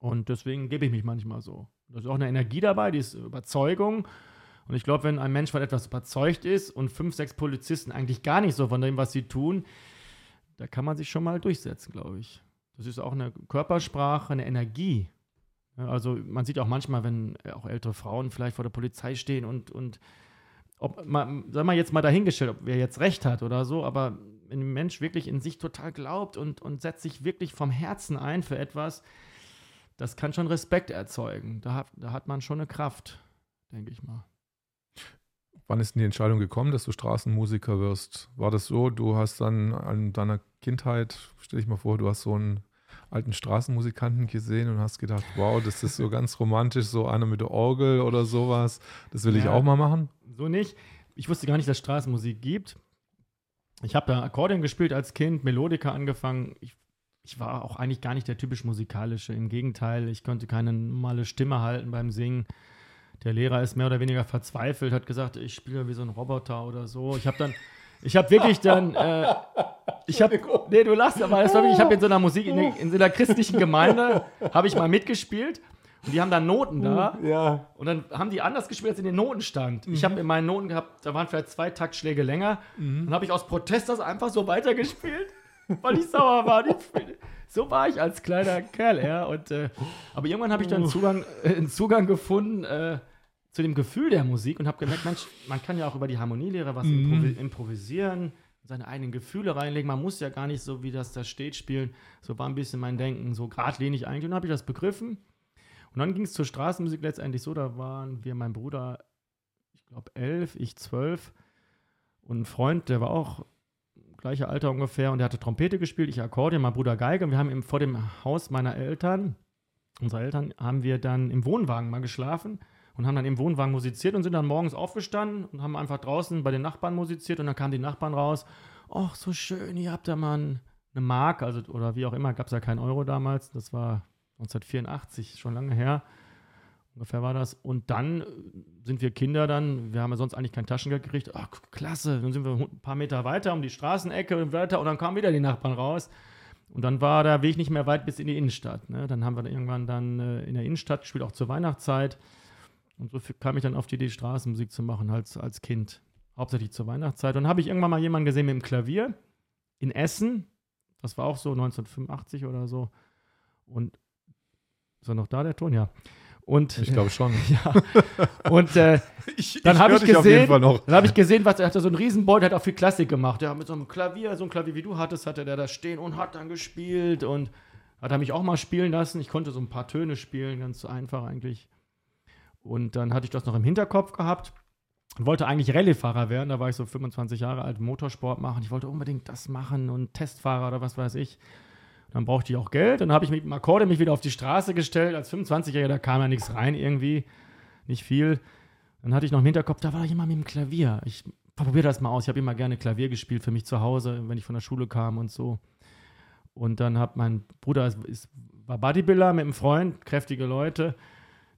Und deswegen gebe ich mich manchmal so. Da ist auch eine Energie dabei, die ist Überzeugung. Und ich glaube, wenn ein Mensch von etwas überzeugt ist und fünf, sechs Polizisten eigentlich gar nicht so von dem, was sie tun, da kann man sich schon mal durchsetzen, glaube ich. Das ist auch eine Körpersprache, eine Energie. Also man sieht auch manchmal, wenn äh, auch ältere Frauen vielleicht vor der Polizei stehen und, und ob man, sagen wir jetzt mal dahingestellt, ob wer jetzt recht hat oder so, aber wenn ein Mensch wirklich in sich total glaubt und, und setzt sich wirklich vom Herzen ein für etwas, das kann schon Respekt erzeugen. Da hat, da hat man schon eine Kraft, denke ich mal. Wann ist denn die Entscheidung gekommen, dass du Straßenmusiker wirst? War das so, du hast dann an deiner Kindheit, stell dich mal vor, du hast so einen alten Straßenmusikanten gesehen und hast gedacht, wow, das ist so [LAUGHS] ganz romantisch, so einer mit der Orgel oder sowas. Das will ja, ich auch mal machen. So nicht. Ich wusste gar nicht, dass es Straßenmusik gibt. Ich habe da Akkordeon gespielt als Kind, Melodiker angefangen. Ich, ich war auch eigentlich gar nicht der typisch musikalische. Im Gegenteil, ich konnte keine normale Stimme halten beim Singen. Der Lehrer ist mehr oder weniger verzweifelt, hat gesagt, ich spiele wie so ein Roboter oder so. Ich habe dann, ich habe wirklich dann, äh, [LAUGHS] ich habe, nee, du lachst, aber das war wirklich, ich habe in so einer Musik, in, [LAUGHS] in so einer christlichen Gemeinde, habe ich mal mitgespielt und die haben dann Noten da. Ja. Und dann haben die anders gespielt, als in den Noten stand. Mhm. Ich habe in meinen Noten gehabt, da waren vielleicht zwei Taktschläge länger. Mhm. Dann habe ich aus Protest das einfach so weitergespielt, weil ich sauer war. so war ich als kleiner Kerl, ja. Und, äh, aber irgendwann habe ich dann Zugang, äh, einen Zugang gefunden, äh, zu dem Gefühl der Musik und habe gemerkt, Mensch, man kann ja auch über die Harmonielehre was mhm. improvi improvisieren, seine eigenen Gefühle reinlegen. Man muss ja gar nicht so, wie das da steht, spielen. So war ein bisschen mein Denken, so geradlinig eigentlich. Und dann habe ich das begriffen. Und dann ging es zur Straßenmusik letztendlich so, da waren wir, mein Bruder, ich glaube elf, ich zwölf und ein Freund, der war auch gleiche Alter ungefähr und der hatte Trompete gespielt, ich Akkordeon, mein Bruder Geige. Und wir haben eben vor dem Haus meiner Eltern, unserer Eltern, haben wir dann im Wohnwagen mal geschlafen und haben dann im Wohnwagen musiziert und sind dann morgens aufgestanden und haben einfach draußen bei den Nachbarn musiziert und dann kamen die Nachbarn raus. ach, so schön, ihr habt da mal eine Mark, also oder wie auch immer, gab es ja keinen Euro damals, das war 1984, schon lange her. Ungefähr war das. Und dann sind wir Kinder dann, wir haben ja sonst eigentlich kein Taschengeld gekriegt. Ach, klasse. Dann sind wir ein paar Meter weiter um die Straßenecke und weiter und dann kamen wieder die Nachbarn raus. Und dann war der Weg nicht mehr weit bis in die Innenstadt. Ne? Dann haben wir irgendwann dann äh, in der Innenstadt gespielt, auch zur Weihnachtszeit. Und so kam ich dann auf die Idee, Straßenmusik zu machen, halt als Kind. Hauptsächlich zur Weihnachtszeit. Und habe ich irgendwann mal jemanden gesehen mit dem Klavier in Essen. Das war auch so 1985 oder so. Und ist er noch da, der Ton? Ja. Und, ich glaube schon. [LAUGHS] ja. Und äh, [LAUGHS] ich, dann habe ich, gesehen, dann habe ich gesehen, was er hatte so einen Riesenbeutel, hat auch viel Klassik gemacht. Ja, mit so einem Klavier, so ein Klavier wie du hattest, hatte der da stehen und hat dann gespielt und hat er mich auch mal spielen lassen. Ich konnte so ein paar Töne spielen, ganz einfach eigentlich. Und dann hatte ich das noch im Hinterkopf gehabt und wollte eigentlich Rallye-Fahrer werden. Da war ich so 25 Jahre alt, Motorsport machen. Ich wollte unbedingt das machen und Testfahrer oder was weiß ich. Dann brauchte ich auch Geld. Dann habe ich mit dem Akkorde mich wieder auf die Straße gestellt. Als 25-Jähriger, da kam ja nichts rein irgendwie. Nicht viel. Dann hatte ich noch im Hinterkopf, da war jemand mit dem Klavier. Ich probiere das mal aus. Ich habe immer gerne Klavier gespielt für mich zu Hause, wenn ich von der Schule kam und so. Und dann hat mein Bruder, ist, war Bodybuilder mit einem Freund, kräftige Leute.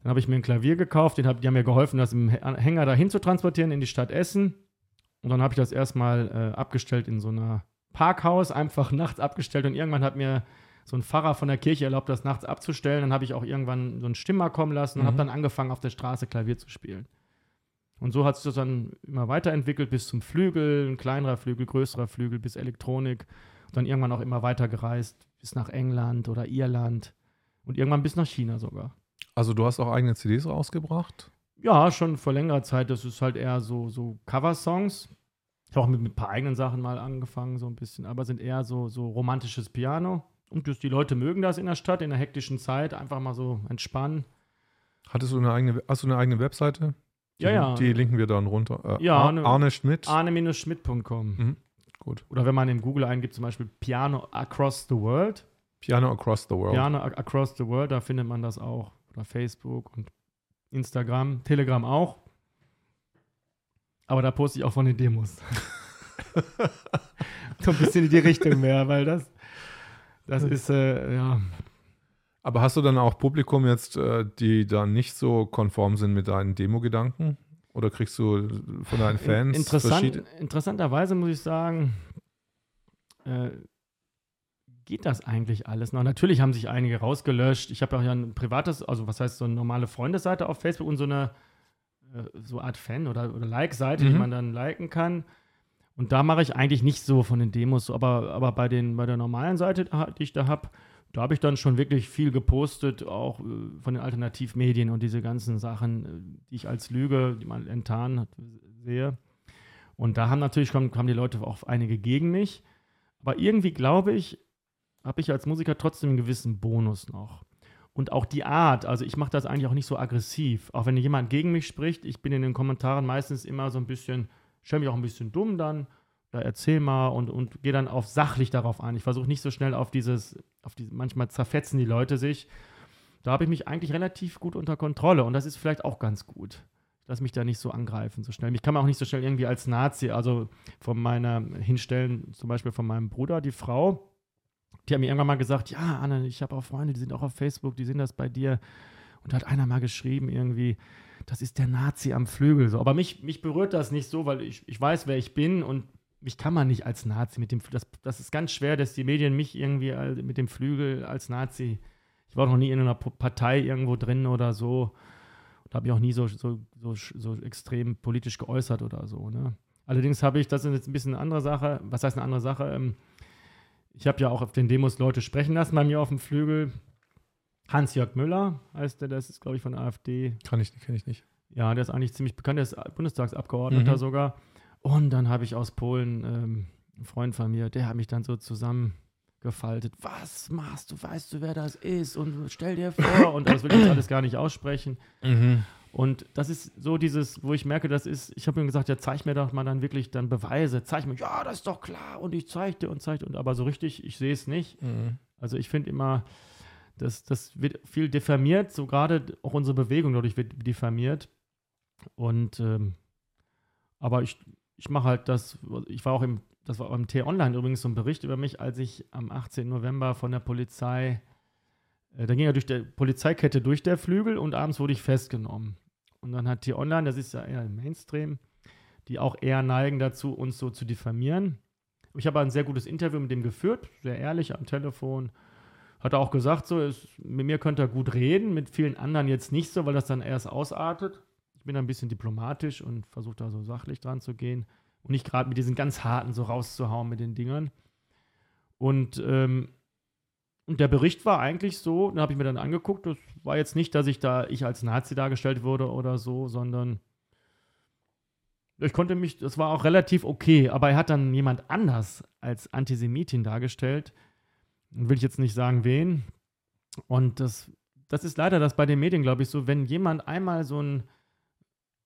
Dann habe ich mir ein Klavier gekauft, den hab, die haben mir geholfen, das im Hänger dahin zu transportieren in die Stadt Essen. Und dann habe ich das erstmal äh, abgestellt in so einer Parkhaus, einfach nachts abgestellt. Und irgendwann hat mir so ein Pfarrer von der Kirche erlaubt, das nachts abzustellen. Dann habe ich auch irgendwann so einen Stimmer kommen lassen und mhm. habe dann angefangen, auf der Straße Klavier zu spielen. Und so hat sich das dann immer weiterentwickelt bis zum Flügel, ein kleinerer Flügel, größerer Flügel, bis Elektronik. Und dann irgendwann auch immer weiter gereist, bis nach England oder Irland und irgendwann bis nach China sogar. Also du hast auch eigene CDs rausgebracht? Ja, schon vor längerer Zeit. Das ist halt eher so, so Cover-Songs. Ich habe auch mit, mit ein paar eigenen Sachen mal angefangen, so ein bisschen, aber sind eher so, so romantisches Piano. Und die Leute mögen das in der Stadt, in der hektischen Zeit, einfach mal so entspannen. Hattest du eine eigene, hast du eine eigene Webseite? Die, Ja, ja. Die linken wir dann runter. Äh, Ja, Ar eine- Arne Schmidt. arne-schmidt.com. Mhm. Gut. Oder wenn man in Google eingibt, zum Beispiel Piano Across the World. Piano Across the World. Piano Across the World, da findet man das auch. Oder Facebook und Instagram, Telegram auch. Aber da poste ich auch von den Demos. [LAUGHS] so ein bisschen in die Richtung mehr, weil das, das ist, äh, ja. Aber hast du dann auch Publikum jetzt, äh, die dann nicht so konform sind mit deinen Demo-Gedanken? Oder kriegst du von deinen Fans Interessant, interessanterweise muss ich sagen, äh, geht das eigentlich alles noch? Natürlich haben sich einige rausgelöscht. Ich habe auch ja ein privates, also was heißt so eine normale Freundesseite auf Facebook und so eine äh, so Art Fan- oder, oder Like-Seite, die Mhm. man dann liken kann. Und da mache ich eigentlich nicht so von den Demos, aber, aber bei, den, bei der normalen Seite, die ich da habe, da habe ich dann schon wirklich viel gepostet, auch äh, von den Alternativmedien und diese ganzen Sachen, äh, die ich als Lüge, die man enttarnt sehe. Und da haben natürlich kamen, kamen die Leute auch einige gegen mich. Aber irgendwie glaube ich, habe ich als Musiker trotzdem einen gewissen Bonus noch. Und auch die Art, also ich mache das eigentlich auch nicht so aggressiv. Auch wenn jemand gegen mich spricht, ich bin in den Kommentaren meistens immer so ein bisschen, stelle mich auch ein bisschen dumm dann, oder erzähl mal und, und gehe dann auf sachlich darauf ein. Ich versuche nicht so schnell auf dieses, auf diese, manchmal zerfetzen die Leute sich. Da habe ich mich eigentlich relativ gut unter Kontrolle und das ist vielleicht auch ganz gut. Ich lasse mich da nicht so angreifen so schnell. Ich kann mir auch nicht so schnell irgendwie als Nazi, also von meiner hinstellen, zum Beispiel von meinem Bruder, die Frau, die hat mir irgendwann mal gesagt, ja, Anne, ich habe auch Freunde, die sind auch auf Facebook, die sehen das bei dir. Und da hat einer mal geschrieben irgendwie, das ist der Nazi am Flügel. So. Aber mich, mich berührt das nicht so, weil ich, ich weiß, wer ich bin und mich kann man nicht als Nazi mit dem das, das ist ganz schwer, dass die Medien mich irgendwie mit dem Flügel als Nazi. Ich war noch nie in einer Partei irgendwo drin oder so. Da habe ich auch nie so, so, so, so extrem politisch geäußert oder so. Ne? Allerdings habe ich, das ist jetzt ein bisschen eine andere Sache. Was heißt eine andere Sache? Ähm, ich habe ja auch auf den Demos Leute sprechen lassen bei mir auf dem Flügel. Hans-Jörg Müller heißt der, das ist, glaube ich, von AfD. Kann ich, kenne ich nicht. Ja, der ist eigentlich ziemlich bekannt, der ist Bundestagsabgeordneter Mhm. sogar. Und dann habe ich aus Polen ähm, einen Freund von mir, der hat mich dann so zusammengefaltet. Was machst du? Weißt du, wer das ist? Und stell dir vor. Und das will ich [COUGHS] alles gar nicht aussprechen. Und das ist so dieses, wo ich merke, das ist, ich habe ihm gesagt, ja, zeig mir doch mal dann wirklich dann Beweise. Zeig mir, ja, das ist doch klar. Und ich zeig dir und zeig dir. Und aber so richtig, ich sehe es nicht. Mhm. Also ich finde immer, das, das wird viel diffamiert, so gerade auch unsere Bewegung dadurch wird diffamiert. Und ähm, aber ich, ich mache halt das, ich war auch im, das war beim T-Online übrigens so ein Bericht über mich, als ich am 18. November von der Polizei, äh, da ging ja durch der Polizeikette durch der Flügel und abends wurde ich festgenommen. Und dann hat T-Online, das ist ja eher im Mainstream, die auch eher neigen dazu, uns so zu diffamieren. Ich habe ein sehr gutes Interview mit dem geführt, sehr ehrlich am Telefon. Hat er auch gesagt, so, es, mit mir könnte er gut reden, mit vielen anderen jetzt nicht so, weil das dann erst ausartet. Ich bin da ein bisschen diplomatisch und versuche da so sachlich dran zu gehen und nicht gerade mit diesen ganz harten so rauszuhauen mit den Dingern. Und, ähm, und der Bericht war eigentlich so, da habe ich mir dann angeguckt, das war jetzt nicht, dass ich da, ich als Nazi dargestellt wurde oder so, sondern ich konnte mich, das war auch relativ okay, aber er hat dann jemand anders als Antisemitin dargestellt. Will ich jetzt nicht sagen, wen. Und das, das ist leider das bei den Medien, glaube ich, so, wenn jemand einmal so einen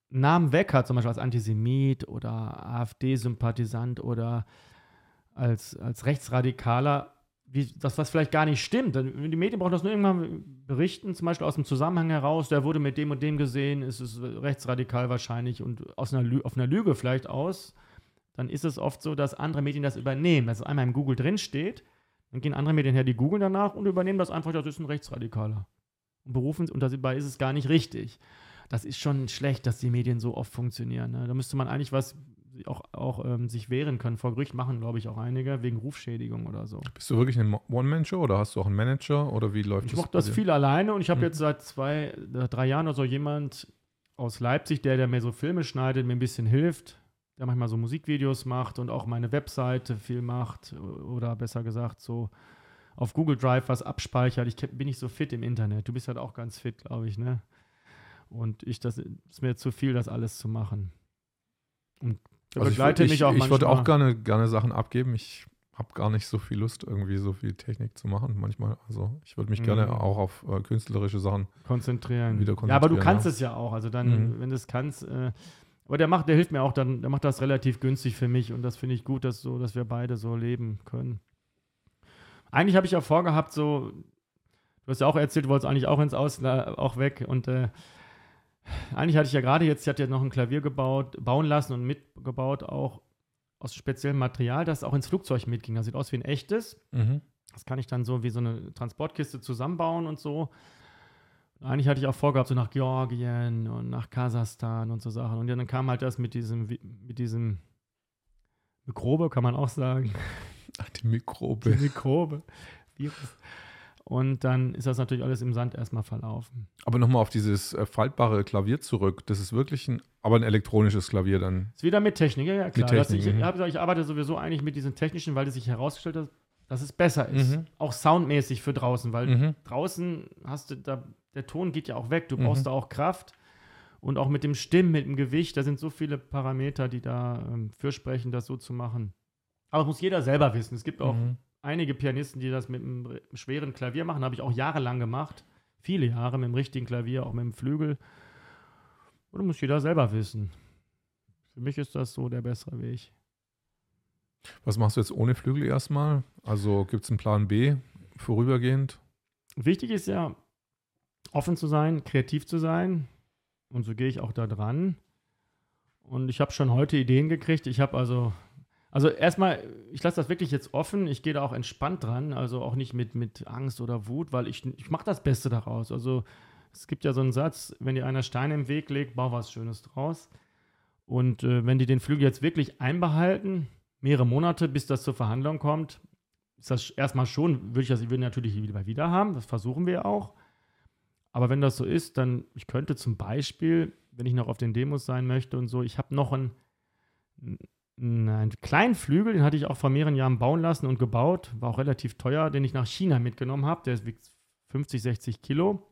Namen weg hat, zum Beispiel als Antisemit oder AfD-Sympathisant oder als, als Rechtsradikaler, wie, das was vielleicht gar nicht stimmt. Die Medien brauchen das nur irgendwann berichten, zum Beispiel aus dem Zusammenhang heraus, der wurde mit dem und dem gesehen, ist es rechtsradikal wahrscheinlich und aus einer Lü auf einer Lüge vielleicht aus, dann ist es oft so, dass andere Medien das übernehmen, dass es einmal im Google drin steht, dann gehen andere Medien her, die googeln danach und übernehmen das einfach, das ist ein Rechtsradikaler. Und berufen und dabei ist es gar nicht richtig. Das ist schon schlecht, dass die Medien so oft funktionieren. Ne? Da müsste man eigentlich was auch, auch ähm, sich wehren können. Vor Gericht machen, glaube ich, auch einige, wegen Rufschädigung oder so. Bist du wirklich eine One-Man-Show oder hast du auch einen Manager oder wie läuft Ich das? mache bei das viel alleine und ich habe Mhm. jetzt seit zwei, äh, drei Jahren oder so jemand aus Leipzig, der, der mir so Filme schneidet, mir ein bisschen hilft, der manchmal so Musikvideos macht und auch meine Webseite viel macht oder besser gesagt so auf Google Drive was abspeichert. Ich bin nicht so fit im Internet. Du bist halt auch ganz fit, glaube ich, ne? Und ich, das ist mir zu viel, das alles zu machen. Und also begleite ich, mich auch ich, würde auch gerne, gerne Sachen abgeben. Ich habe gar nicht so viel Lust, irgendwie so viel Technik zu machen manchmal. Also ich würde mich mhm. gerne auch auf äh, künstlerische Sachen konzentrieren. Wieder konzentrieren. Ja, aber du kannst ja. es ja auch. Also dann, mhm. wenn du es kannst, äh, aber der macht, der hilft mir auch dann, der macht das relativ günstig für mich und das finde ich gut, dass so, dass wir beide so leben können. Eigentlich habe ich ja vorgehabt, so, du hast ja auch erzählt, du wolltest eigentlich auch ins Ausland, auch weg und äh, eigentlich hatte ich ja gerade jetzt, ich hatte ja noch ein Klavier gebaut, bauen lassen und mitgebaut, auch aus speziellem Material, das auch ins Flugzeug mitging. Das sieht aus wie ein echtes. Mhm. Das kann ich dann so wie so eine Transportkiste zusammenbauen und so. Eigentlich hatte ich auch vorgehabt, so nach Georgien und nach Kasachstan und so Sachen. Und dann kam halt das mit diesem, mit diesem Mikrobe, kann man auch sagen. Ach, die Mikrobe. Die Mikrobe. Virus. Und dann ist das natürlich alles im Sand erstmal verlaufen. Aber nochmal auf dieses äh, faltbare Klavier zurück. Das ist wirklich ein, aber ein elektronisches Klavier dann. Ist wieder mit Technik, ja, ja klar. Mit Technik, ich, mhm. gesagt, ich arbeite sowieso eigentlich mit diesen technischen, weil es sich herausgestellt hat, dass es besser ist. Mhm. Auch soundmäßig für draußen, weil mhm. draußen hast du, da, der Ton geht ja auch weg, du brauchst mhm. da auch Kraft. Und auch mit dem Stimmen, mit dem Gewicht, da sind so viele Parameter, die da ähm, für sprechen, das so zu machen. Aber das muss jeder selber wissen. Es gibt auch mhm einige Pianisten, die das mit einem schweren Klavier machen, habe ich auch jahrelang gemacht. Viele Jahre mit dem richtigen Klavier, auch mit dem Flügel. Oder muss jeder selber wissen. Für mich ist das so der bessere Weg. Was machst du jetzt ohne Flügel erstmal? Also gibt es einen Plan B vorübergehend? Wichtig ist ja, offen zu sein, kreativ zu sein. Und so gehe ich auch da dran. Und ich habe schon heute Ideen gekriegt. Ich habe also also erstmal, ich lasse das wirklich jetzt offen. Ich gehe da auch entspannt dran, also auch nicht mit, mit Angst oder Wut, weil ich, ich mache das Beste daraus. Also es gibt ja so einen Satz, wenn dir einer Steine im Weg legt, bau was Schönes draus. Und äh, wenn die den Flügel jetzt wirklich einbehalten, mehrere Monate, bis das zur Verhandlung kommt, ist das erstmal schon, würde ich das würde natürlich wieder wieder haben, das versuchen wir auch. Aber wenn das so ist, dann, ich könnte zum Beispiel, wenn ich noch auf den Demos sein möchte und so, ich habe noch ein, einen kleinen Flügel, den hatte ich auch vor mehreren Jahren bauen lassen und gebaut. War auch relativ teuer, den ich nach China mitgenommen habe. Der wiegt 50, 60 Kilo.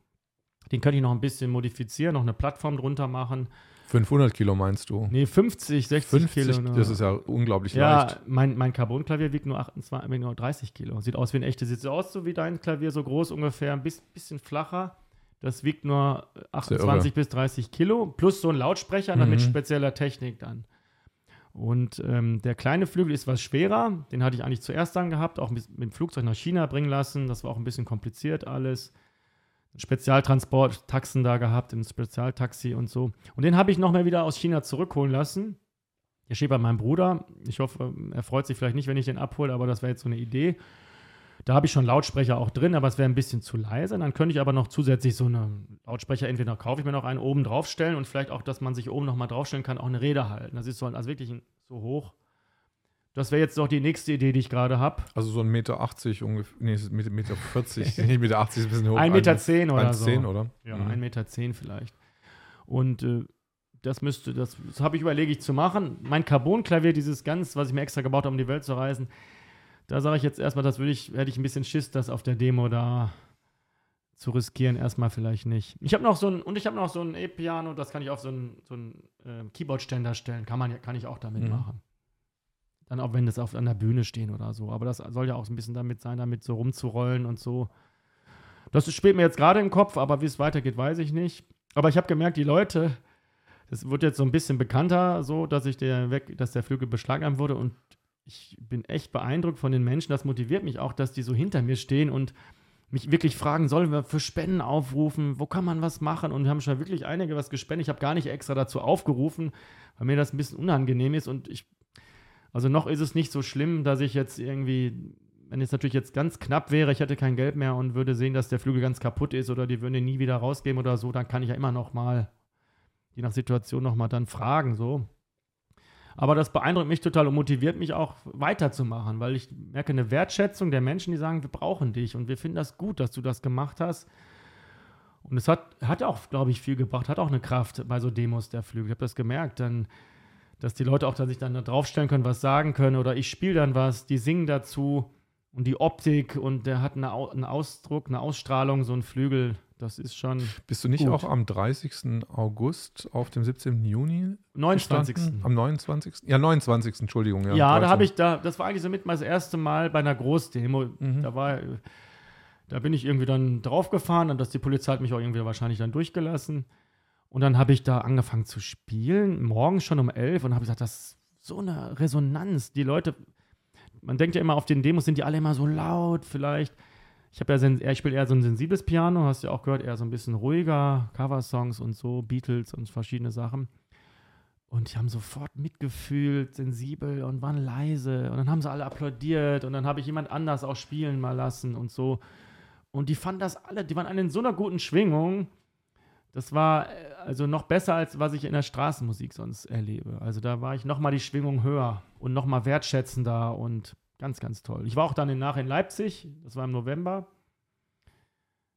Den könnte ich noch ein bisschen modifizieren, noch eine Plattform drunter machen. 500 Kilo meinst du? Nee, 50, 60 50, Kilo. Ne? Das ist ja unglaublich ja, leicht. Ja, mein, mein Carbon-Klavier wiegt nur, 28, nur 30 Kilo. Sieht aus wie ein echtes. Sieht aus so wie dein Klavier, so groß ungefähr, ein bisschen flacher. Das wiegt nur 28 bis 30 Kilo. Plus so ein Lautsprecher, mhm. mit spezieller Technik dann. Und ähm, der kleine Flügel ist was schwerer. Den hatte ich eigentlich zuerst dann gehabt, auch mit, mit dem Flugzeug nach China bringen lassen. Das war auch ein bisschen kompliziert alles. Spezialtransport, Taxen da gehabt, im Spezialtaxi und so. Und den habe ich nochmal wieder aus China zurückholen lassen. Der steht bei meinem Bruder. Ich hoffe, er freut sich vielleicht nicht, wenn ich den abhole, aber das wäre jetzt so eine Idee. Da habe ich schon Lautsprecher auch drin, aber es wäre ein bisschen zu leise. Dann könnte ich aber noch zusätzlich so eine Lautsprecher, entweder kaufe ich mir noch einen oben draufstellen und vielleicht auch, dass man sich oben nochmal draufstellen kann, auch eine Rede halten. Das ist so, also wirklich so hoch. Das wäre jetzt noch die nächste Idee, die ich gerade habe. Also so ein Meter 80 ungefähr, [LAUGHS] nee, Meter, Meter 40, nicht Meter 80 ist ein bisschen hoch. Ein Meter 10 oder 1, so. 10, oder? Ja, mhm. ein Meter 10 vielleicht. Und äh, das müsste, das, das habe ich überlege ich zu machen. Mein Carbon-Klavier, dieses ganz, was ich mir extra gebaut habe, um die Welt zu reisen, da sage ich jetzt erstmal, das würde ich, hätte ich ein bisschen Schiss, das auf der Demo da zu riskieren, erstmal vielleicht nicht. Ich habe noch so ein, und ich habe noch so ein E-Piano, das kann ich auf so einen so äh, Keyboard-Ständer stellen. Kann, man, kann ich auch damit mhm. machen. Dann auch wenn das auf an der Bühne stehen oder so. Aber das soll ja auch ein bisschen damit sein, damit so rumzurollen und so. Das spielt mir jetzt gerade im Kopf, aber wie es weitergeht, weiß ich nicht. Aber ich habe gemerkt, die Leute, das wird jetzt so ein bisschen bekannter, so, dass ich der weg, dass der Flügel beschlagnahmt wurde und ich bin echt beeindruckt von den Menschen. Das motiviert mich auch, dass die so hinter mir stehen und mich wirklich fragen, sollen wir für Spenden aufrufen? Wo kann man was machen? Und wir haben schon wirklich einige was gespendet. Ich habe gar nicht extra dazu aufgerufen, weil mir das ein bisschen unangenehm ist. Und ich, also noch ist es nicht so schlimm, dass ich jetzt irgendwie, wenn es natürlich jetzt ganz knapp wäre, ich hätte kein Geld mehr und würde sehen, dass der Flügel ganz kaputt ist oder die würden ihn nie wieder rausgeben oder so, dann kann ich ja immer noch mal, je nach Situation noch mal dann fragen, so. Aber das beeindruckt mich total und motiviert mich auch weiterzumachen, weil ich merke eine Wertschätzung der Menschen, die sagen, wir brauchen dich und wir finden das gut, dass du das gemacht hast. Und es hat, hat auch, glaube ich, viel gebracht, hat auch eine Kraft bei so Demos der Flügel. Ich habe das gemerkt, dann, dass die Leute auch da sich dann da draufstellen können, was sagen können oder ich spiele dann was, die singen dazu und die Optik und der hat eine, einen Ausdruck, eine Ausstrahlung, so ein Flügel, Das ist schon. Bist du nicht Gut. auch am 30. August auf dem 17. Juni 29. gestanden? Am 29. Ja, 29. Entschuldigung. Ja, Ja, da 13. habe ich da, das war eigentlich so mit mal das erste Mal bei einer Großdemo. Mhm. Da war, da bin ich irgendwie dann draufgefahren und dass die Polizei hat mich auch irgendwie wahrscheinlich dann durchgelassen. Und dann habe ich da angefangen zu spielen, morgens schon um elf und habe gesagt, das ist so eine Resonanz. Die Leute, man denkt ja immer, auf den Demos sind die alle immer so laut, vielleicht. Ich habe ja, ich spiele eher so ein sensibles Piano, hast du ja auch gehört, eher so ein bisschen ruhiger, Coversongs und so, Beatles und verschiedene Sachen. Und die haben sofort mitgefühlt, sensibel und waren leise. Und dann haben sie alle applaudiert und dann habe ich jemand anders auch spielen mal lassen und so. Und die fanden das alle, die waren alle in so einer guten Schwingung. Das war äh, also noch besser, als was ich in der Straßenmusik sonst erlebe. Also da war ich nochmal die Schwingung höher und nochmal wertschätzender und ganz, ganz toll. Ich war auch dann in, nachher in Leipzig, das war im November.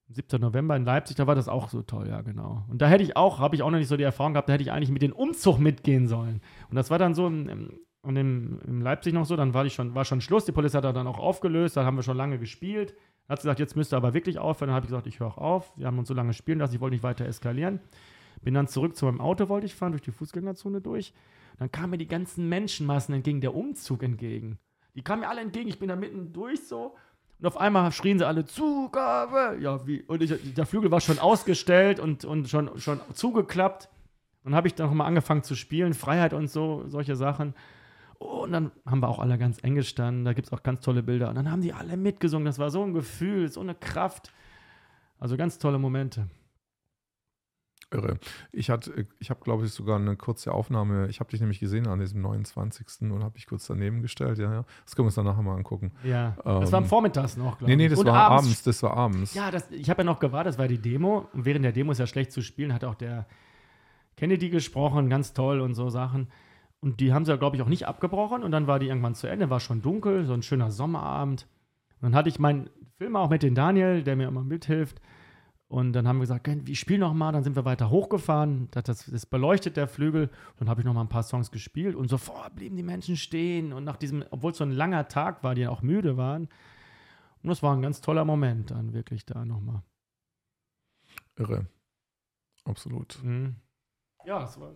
7. November in Leipzig, da war das auch so toll, ja, genau. Und da hätte ich auch, habe ich auch noch nicht so die Erfahrung gehabt, da hätte ich eigentlich mit dem Umzug mitgehen sollen. Und das war dann so im, und im, Leipzig noch so, dann war, ich schon, war schon Schluss, die Polizei hat dann auch aufgelöst, dann haben wir schon lange gespielt. Dann hat sie gesagt, jetzt müsst ihr aber wirklich aufhören. Dann habe ich gesagt, ich höre auch auf. Wir haben uns so lange spielen lassen, ich wollte nicht weiter eskalieren. Bin dann zurück zu meinem Auto, wollte ich fahren, durch die Fußgängerzone durch. Dann kamen mir die ganzen Menschenmassen entgegen, der Umzug entgegen. Die kamen mir alle entgegen, ich bin da mitten durch so. Und auf einmal schrien sie alle Zugabe. Ja, wie? Und ich, der Flügel war schon ausgestellt und, und schon, schon zugeklappt. Und habe ich dann nochmal angefangen zu spielen, Freiheit und so, solche Sachen. Oh, und dann haben wir auch alle ganz eng gestanden. Da gibt es auch ganz tolle Bilder. Und dann haben die alle mitgesungen. Das war so ein Gefühl, so eine Kraft. Also ganz tolle Momente. Irre. Ich hatte, ich habe, glaube ich, sogar eine kurze Aufnahme. Ich habe dich nämlich gesehen an diesem 29. und habe dich kurz daneben gestellt. Ja, ja. Das können wir uns dann nachher mal angucken. Ja. das war am Ähm, Vormittags noch, glaube Nee, ich. nee, das Und war abends. Das war abends. Ja, das, ich habe ja noch gewartet, das war die Demo. Und während der Demo ist ja schlecht zu spielen, hat auch der Kennedy gesprochen, ganz toll und so Sachen. Und die haben sie ja, glaube ich, auch nicht abgebrochen. Und dann war die irgendwann zu Ende, war schon dunkel, so ein schöner Sommerabend. Und dann hatte ich meinen Film auch mit dem Daniel, der mir immer mithilft. Und dann haben wir gesagt, "Ken, wir spielen noch mal. Dann sind wir weiter hochgefahren. Das, das, das beleuchtet der Flügel. Dann habe ich noch mal ein paar Songs gespielt. Und sofort blieben die Menschen stehen. Und nach diesem, obwohl es so ein langer Tag war, die auch müde waren. Und das war ein ganz toller Moment dann wirklich da nochmal. Irre. Absolut. Mhm. Ja, es war.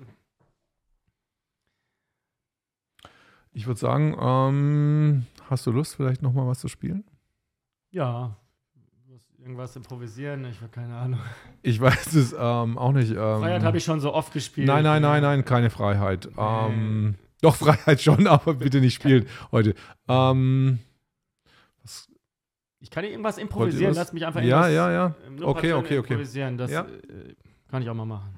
Ich würde sagen, ähm, hast du Lust, vielleicht nochmal was zu spielen? Ja. Was- Irgendwas improvisieren, ich habe keine Ahnung. Ich weiß es ähm, auch nicht. Ähm, Freiheit habe ich schon so oft gespielt. Nein, nein, nein, nein, keine Freiheit. Ähm, doch, [LAUGHS] Freiheit schon, aber bitte nicht spielen heute. Ähm, Ich kann irgendwas improvisieren, lass mich einfach ja, ja, ja. Okay, okay, okay. improvisieren. Das Ja. äh, kann ich auch mal machen.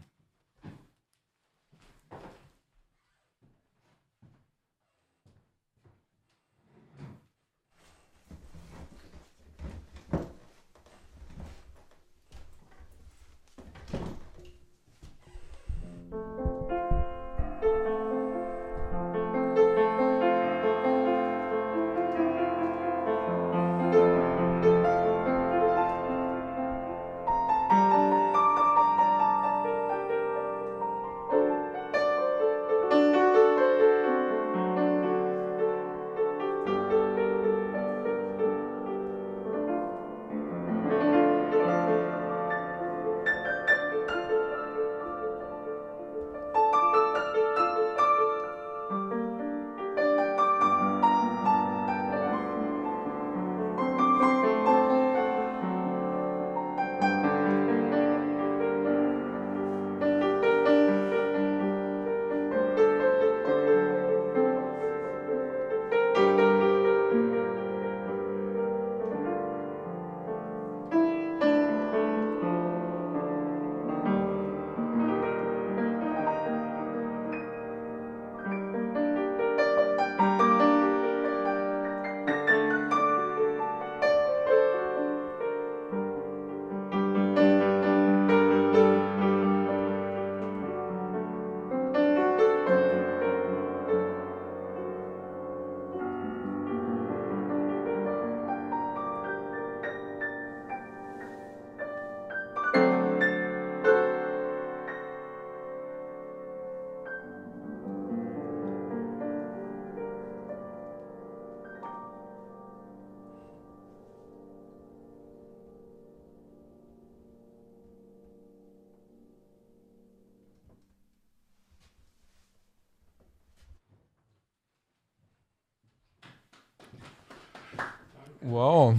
Wow.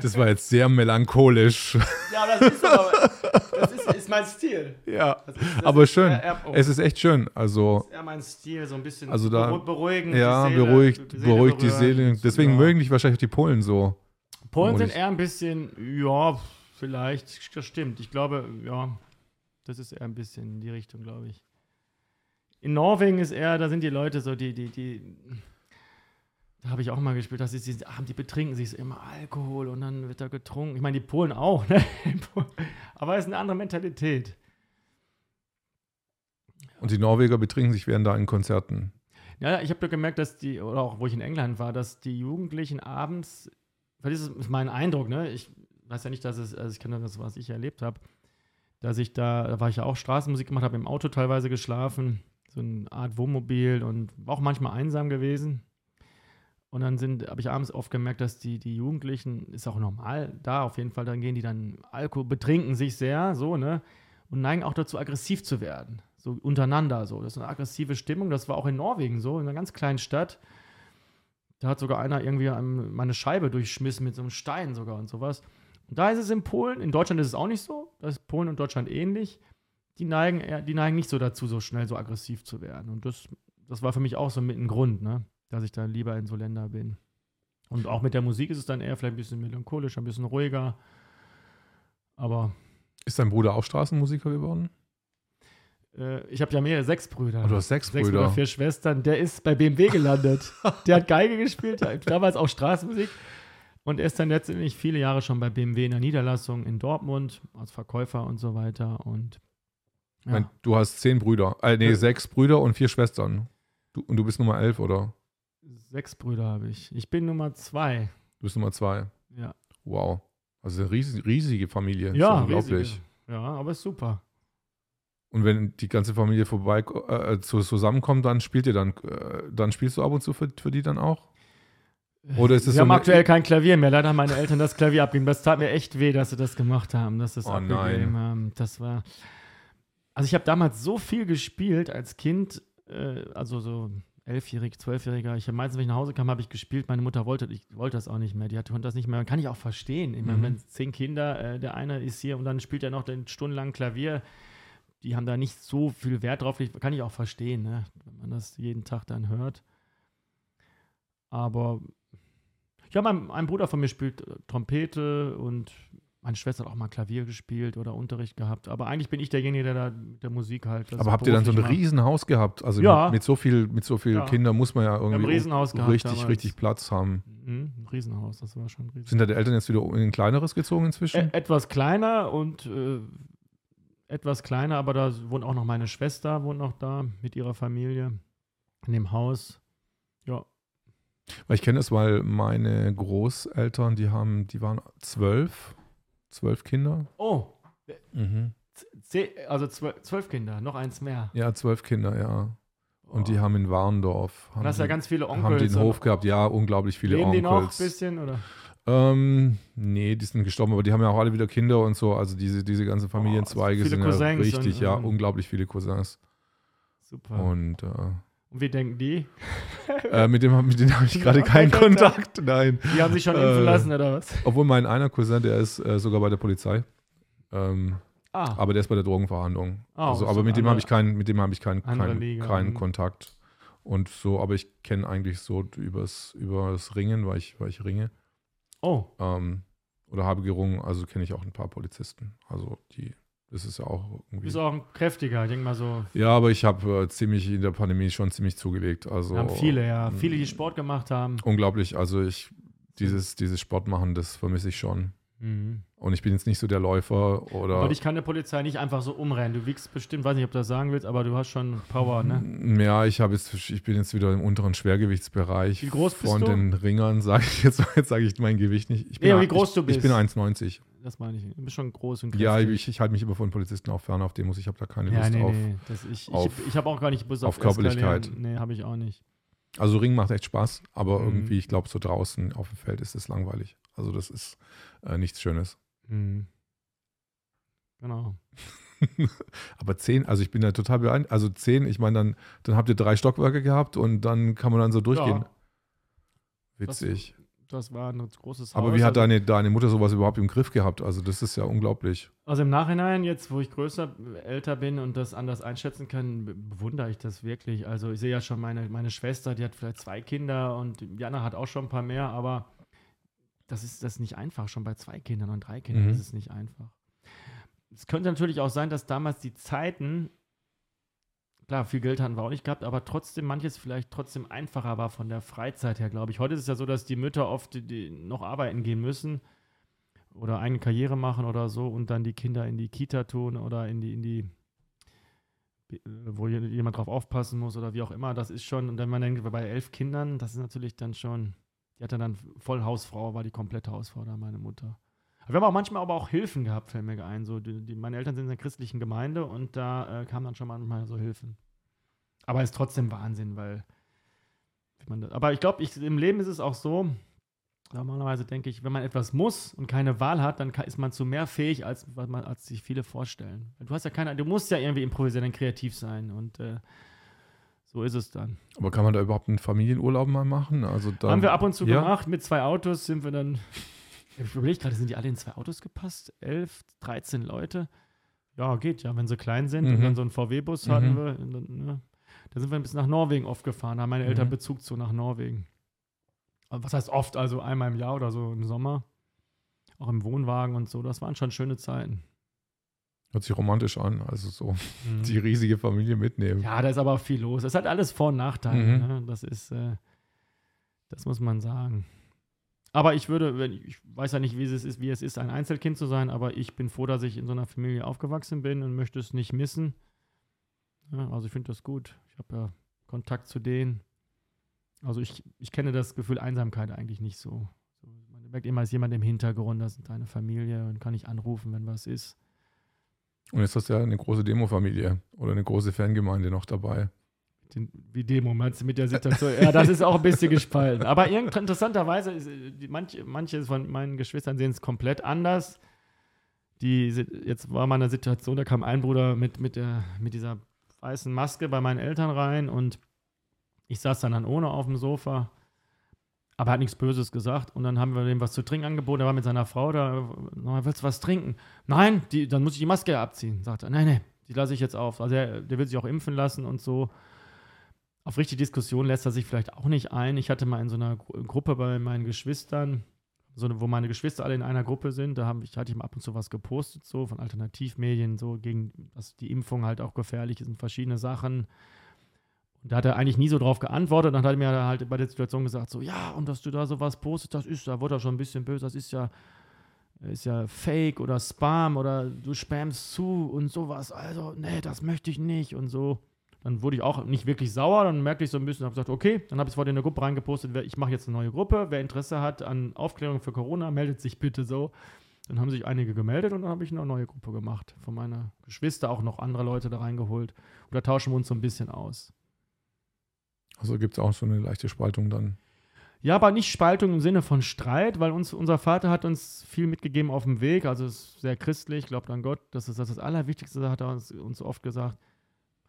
Das war jetzt sehr melancholisch. Ja, das ist aber, das ist, ist mein Stil. Ja, Das ist, das aber ist schön. eher- oh, Es ist echt schön. Also, das ist eher mein Stil, so ein bisschen Also da- beru- beruhigen. ja, die Seele, beruhigt, die Seele beruhigt die. Seele. Deswegen ja. mögen dich wahrscheinlich die Polen so. Polen sind eher ein bisschen, ja, vielleicht, das stimmt. Ich glaube, ja, das ist eher ein bisschen in die Richtung, glaube ich. In Norwegen ist eher, da sind die Leute so, die, die, die, da habe ich auch mal gespielt, dass sie, ach, die betrinken sich so immer Alkohol und dann wird da getrunken. Ich meine, die Polen auch, [LAUGHS] ne? aber es ist eine andere Mentalität. Und die Norweger betrinken sich während deinen Konzerten. Ja, ich habe da gemerkt, dass die, oder auch wo ich in England war, dass die Jugendlichen abends, weil das ist mein Eindruck, ne? Ich weiß ja nicht, dass es, also ich kenne das, was ich erlebt habe, dass ich da, da war ich ja auch Straßenmusik gemacht, habe im Auto teilweise geschlafen, so eine Art Wohnmobil und war auch manchmal einsam gewesen. Und dann sind, habe ich abends oft gemerkt, dass die, die Jugendlichen, ist auch normal da, auf jeden Fall, dann gehen die dann Alkohol, betrinken sich sehr, so, ne? Und neigen auch dazu, aggressiv zu werden. So untereinander, so. Das ist eine aggressive Stimmung. Das war auch in Norwegen so, in einer ganz kleinen Stadt. Da hat sogar einer irgendwie meine Scheibe durchschmissen mit so einem Stein sogar und sowas. Und da ist es in Polen, in Deutschland ist es auch nicht so. Da ist Polen und Deutschland ähnlich. Die neigen, die neigen nicht so dazu, so schnell so aggressiv zu werden. Und das, das war für mich auch so mit ein Grund, ne? Dass ich da lieber in so Länder bin. Und auch mit der Musik ist es dann eher vielleicht ein bisschen melancholischer, ein bisschen ruhiger. Aber Ist dein Bruder auch Straßenmusiker geworden? äh, ich habe ja mehrere, sechs Brüder. Oh, du hast sechs, Sechs Brüder. Brüder, vier Schwestern. Der ist bei BMW gelandet. [LAUGHS] der hat Geige gespielt, damals auch Straßenmusik. Und er ist dann letztendlich viele Jahre schon bei BMW in der Niederlassung in Dortmund als Verkäufer und so weiter. Und Ich mein, du hast zehn Brüder. Äh, nee, Ja. sechs Brüder und vier Schwestern. Du, und du bist Nummer elf, oder? Sechs Brüder habe ich. Ich bin Nummer zwei. Du bist Nummer zwei. Ja, Wow. Also eine riesige, riesige Familie. Ja unglaublich. riesige. Ja, aber ist super. Und wenn die ganze Familie vorbei äh, zu, zusammenkommt, dann spielt ihr dann, äh, dann spielst du ab und zu für, für die dann auch? Oder ist es Wir so haben aktuell kein Klavier mehr. Leider haben meine Eltern das Klavier abgegeben. Das tat mir echt weh, dass sie das gemacht haben, dass sie es Oh abgegeben nein. haben. Das war. Also ich habe damals so viel gespielt als Kind, äh, also so elfjährig, zwölfjähriger. Ich habe meistens, wenn ich nach Hause kam, habe ich gespielt. Meine Mutter wollte, ich wollte das auch nicht mehr. Die hatte das nicht mehr. Kann ich auch verstehen. Ich meine, Mhm. wenn zehn Kinder, äh, der eine ist hier und dann spielt er noch den stundenlang Klavier. Die haben da nicht so viel Wert drauf. Kann ich auch verstehen, ne? wenn man das jeden Tag dann hört. Aber ja, mein, ein Bruder von mir spielt äh, Trompete und meine Schwester hat auch mal Klavier gespielt oder Unterricht gehabt. Aber eigentlich bin ich derjenige, der da mit der Musik halt. Aber habt ihr dann so ein macht. Riesenhaus gehabt? Also Ja. mit, mit so viel, mit so viel Ja. Kindern muss man ja irgendwie Riesenhaus gehabt richtig, richtig Platz haben. Mhm, ein Riesenhaus, das war schon riesig. Sind deine Eltern jetzt wieder in ein kleineres gezogen inzwischen? Ä etwas kleiner und äh, etwas kleiner, aber da wohnt auch noch meine Schwester, wohnt noch da mit ihrer Familie in dem Haus. Ja. Weil ich kenne es, weil meine Großeltern, die haben, die waren zwölf, zwölf Kinder. Oh, Mhm. also zwölf, Kinder, noch eins mehr. Ja, zwölf Kinder, ja. Und die Oh. haben in Warndorf, haben, hast ja die, ganz viele Onkels. haben die und- Hof gehabt. Ja, unglaublich viele Leben die noch ein Onkels. bisschen, oder? Ähm, nee, die sind gestorben, aber die haben ja auch alle wieder Kinder und so. Also diese, diese ganzen Familienzweige viele sind ja richtig, und, ja, ähm, unglaublich viele Cousins. Super. Und, Und wie denken die? äh, äh, mit dem, mit denen habe ich gerade [LAUGHS] keinen kein Kontakt. Nein. Die haben sich schon Äh, impfen lassen, oder was? Obwohl mein einer Cousin, der ist äh, sogar bei der Polizei. Ähm, Ah, aber der ist bei der Drogenverhandlung. Ah, also, aber mit dem habe ich keinen, mit dem habe ich keinen, keinen, keinen Mhm. Kontakt. Und so, aber ich kenne eigentlich so übers, übers Ringen, weil ich, weil ich ringe. oh, Ähm, oder habe gerungen, also kenne ich auch ein paar Polizisten. Also die, das ist ja auch du irgendwie. bist auch ein kräftiger, ich denke mal so. Ja, aber ich habe äh, ziemlich in der Pandemie schon ziemlich zugelegt. Also haben viele, ja. Viele, die Sport gemacht haben. unglaublich. Also ich dieses dieses Sport machen, das vermisse ich schon. Mhm. Und ich bin jetzt nicht so der Läufer oder. Aber dich kann der Polizei nicht einfach so umrennen. Du wiegst bestimmt, weiß nicht, ob du das sagen willst, aber du hast schon Power, ne? Ja, ich habe jetzt, ich bin jetzt wieder im unteren Schwergewichtsbereich. Wie groß bist von du? den Ringern [LAUGHS] sage ich jetzt, jetzt sage ich mein Gewicht nicht. Ich bin Nee, wie groß ich, du bist. Ich bin 1,90. Das meine ich. Du bist schon groß und Ja, kräftig. ich, ich halte mich immer von Polizisten auch fern auf Demos. Ich habe da keine ja, Lust nee, auf. nee. Das, ich ich, auf- ich habe auch gar nicht Lust auf Körperlichkeit. Eskalieren. Nee, habe ich auch nicht. Also Ring macht echt Spaß, aber Mhm. irgendwie, ich glaube, so draußen auf dem Feld ist es langweilig. Also das ist äh, nichts Schönes. Mhm. Genau. [LAUGHS] aber zehn, also ich bin da total beeindruckt. Also zehn, ich meine, dann, dann habt ihr drei Stockwerke gehabt und dann kann man dann so durchgehen. Ja. Witzig. Das, war ein großes Haus. Aber wie hat also, deine, deine Mutter sowas überhaupt im Griff gehabt? Also, das ist ja unglaublich. also im Nachhinein, jetzt wo ich größer, älter bin und das anders einschätzen kann, be- bewundere ich das wirklich. Also ich sehe ja schon meine, meine Schwester, die hat vielleicht zwei Kinder und Jana hat auch schon ein paar mehr, aber das ist das ist nicht einfach. Schon bei zwei Kindern und drei Kindern Mhm. ist es nicht einfach. Es könnte natürlich auch sein, dass damals die Zeiten, klar, viel Geld hatten wir auch nicht gehabt, aber trotzdem manches vielleicht trotzdem einfacher war von der Freizeit her, glaube ich. Heute ist es ja so, dass die Mütter oft die, die noch arbeiten gehen müssen oder eigene Karriere machen oder so und dann die Kinder in die Kita tun oder in die, in die wo je- jemand drauf aufpassen muss oder wie auch immer. Das ist schon, und wenn man denkt, bei elf Kindern, das ist natürlich dann schon, die hatte dann voll Hausfrau, war die komplette Hausfrau da, meine Mutter. Wir haben auch manchmal aber auch Hilfen gehabt, fällt mir ein. So, die, die, meine Eltern sind in einer christlichen Gemeinde und da äh, kamen dann schon manchmal so Hilfen. Aber ist trotzdem Wahnsinn, weil das, aber ich glaube, im Leben ist es auch so, normalerweise denke ich, wenn man etwas muss und keine Wahl hat, dann kann, ist man zu mehr fähig, als, man, als sich viele vorstellen. Du hast ja keine, du musst ja irgendwie improvisieren, und kreativ sein und äh, so ist es dann. Aber kann man da überhaupt einen Familienurlaub mal machen? Also dann, Haben wir ab und zu ja? gemacht, mit zwei Autos sind wir dann, ich überlege gerade, sind die alle in zwei Autos gepasst? Elf, 13 Leute? Ja, geht ja, wenn sie klein sind und Mhm. dann so einen VW-Bus hatten Mhm. wir. Und dann, ne, da sind wir bis nach Norwegen oft gefahren, da haben meine Eltern Mhm. Bezug zu nach Norwegen. Was heißt oft, also einmal im Jahr oder so im Sommer. Auch im Wohnwagen und so, das waren schon schöne Zeiten. Hört sich romantisch an. Also so Mhm. die riesige Familie mitnehmen. Ja, da ist aber viel los. Es hat alles Vor- und Nachteile. Mhm. Ne? Das ist, äh, das muss man sagen. Aber ich würde, ich weiß ja nicht, wie es ist, wie es ist, ein Einzelkind zu sein, aber ich bin froh, dass ich in so einer Familie aufgewachsen bin und möchte es nicht missen. Ja, also ich finde das gut. Ich habe ja Kontakt zu denen. Also ich, ich kenne das Gefühl Einsamkeit eigentlich nicht so. so. Man merkt immer, ist jemand im Hintergrund, das ist deine Familie und kann ich anrufen, wenn was ist. Und jetzt hast du ja eine große Demofamilie oder eine große Fangemeinde noch dabei. Den, wie Demo meinst du mit der Situation? Ja, das ist auch ein bisschen gespalten. Aber interessanterweise, ist, äh, manche, manche von meinen Geschwistern sehen es komplett anders. Die, jetzt war mal eine Situation, da kam ein Bruder mit, mit, der, mit dieser weißen Maske bei meinen Eltern rein und ich saß dann, dann ohne auf dem Sofa, aber er hat nichts Böses gesagt. Und dann haben wir dem was zu trinken angeboten. Er war mit seiner Frau da. Willst du was trinken? Nein, die, dann muss ich die Maske abziehen. Sagt er, nein, nein, die lasse ich jetzt auf. Also er, der will sich auch impfen lassen und so. Auf richtige Diskussion lässt er sich vielleicht auch nicht ein. Ich hatte mal in so einer Gru Gruppe bei meinen Geschwistern, so, wo meine Geschwister alle in einer Gruppe sind, da ich, hatte ich mal ab und zu was gepostet, so von Alternativmedien, so gegen, dass die Impfung halt auch gefährlich ist und verschiedene Sachen. Und da hat er eigentlich nie so drauf geantwortet. Dann hat er mir halt bei der Situation gesagt, so, ja, und dass du da sowas postest, das ist, da wurde er schon ein bisschen böse, das ist ja, ist ja Fake oder Spam oder du spammst zu und sowas. Also, nee, das möchte ich nicht und so. Dann wurde ich auch nicht wirklich sauer, dann merkte ich so ein bisschen, habe gesagt, okay, dann habe ich es vor in der Gruppe reingepostet, ich mache jetzt eine neue Gruppe, wer Interesse hat an Aufklärung für Corona, meldet sich bitte so. Dann haben sich einige gemeldet und dann habe ich eine neue Gruppe gemacht. Von meiner Geschwister auch noch andere Leute da reingeholt. Und da tauschen wir uns so ein bisschen aus. Also gibt es auch so eine leichte Spaltung dann. Ja, aber nicht Spaltung im Sinne von Streit, weil uns, unser Vater hat uns viel mitgegeben auf dem Weg, also ist sehr christlich, glaubt an Gott, das ist das, ist das Allerwichtigste, hat er uns, uns oft gesagt,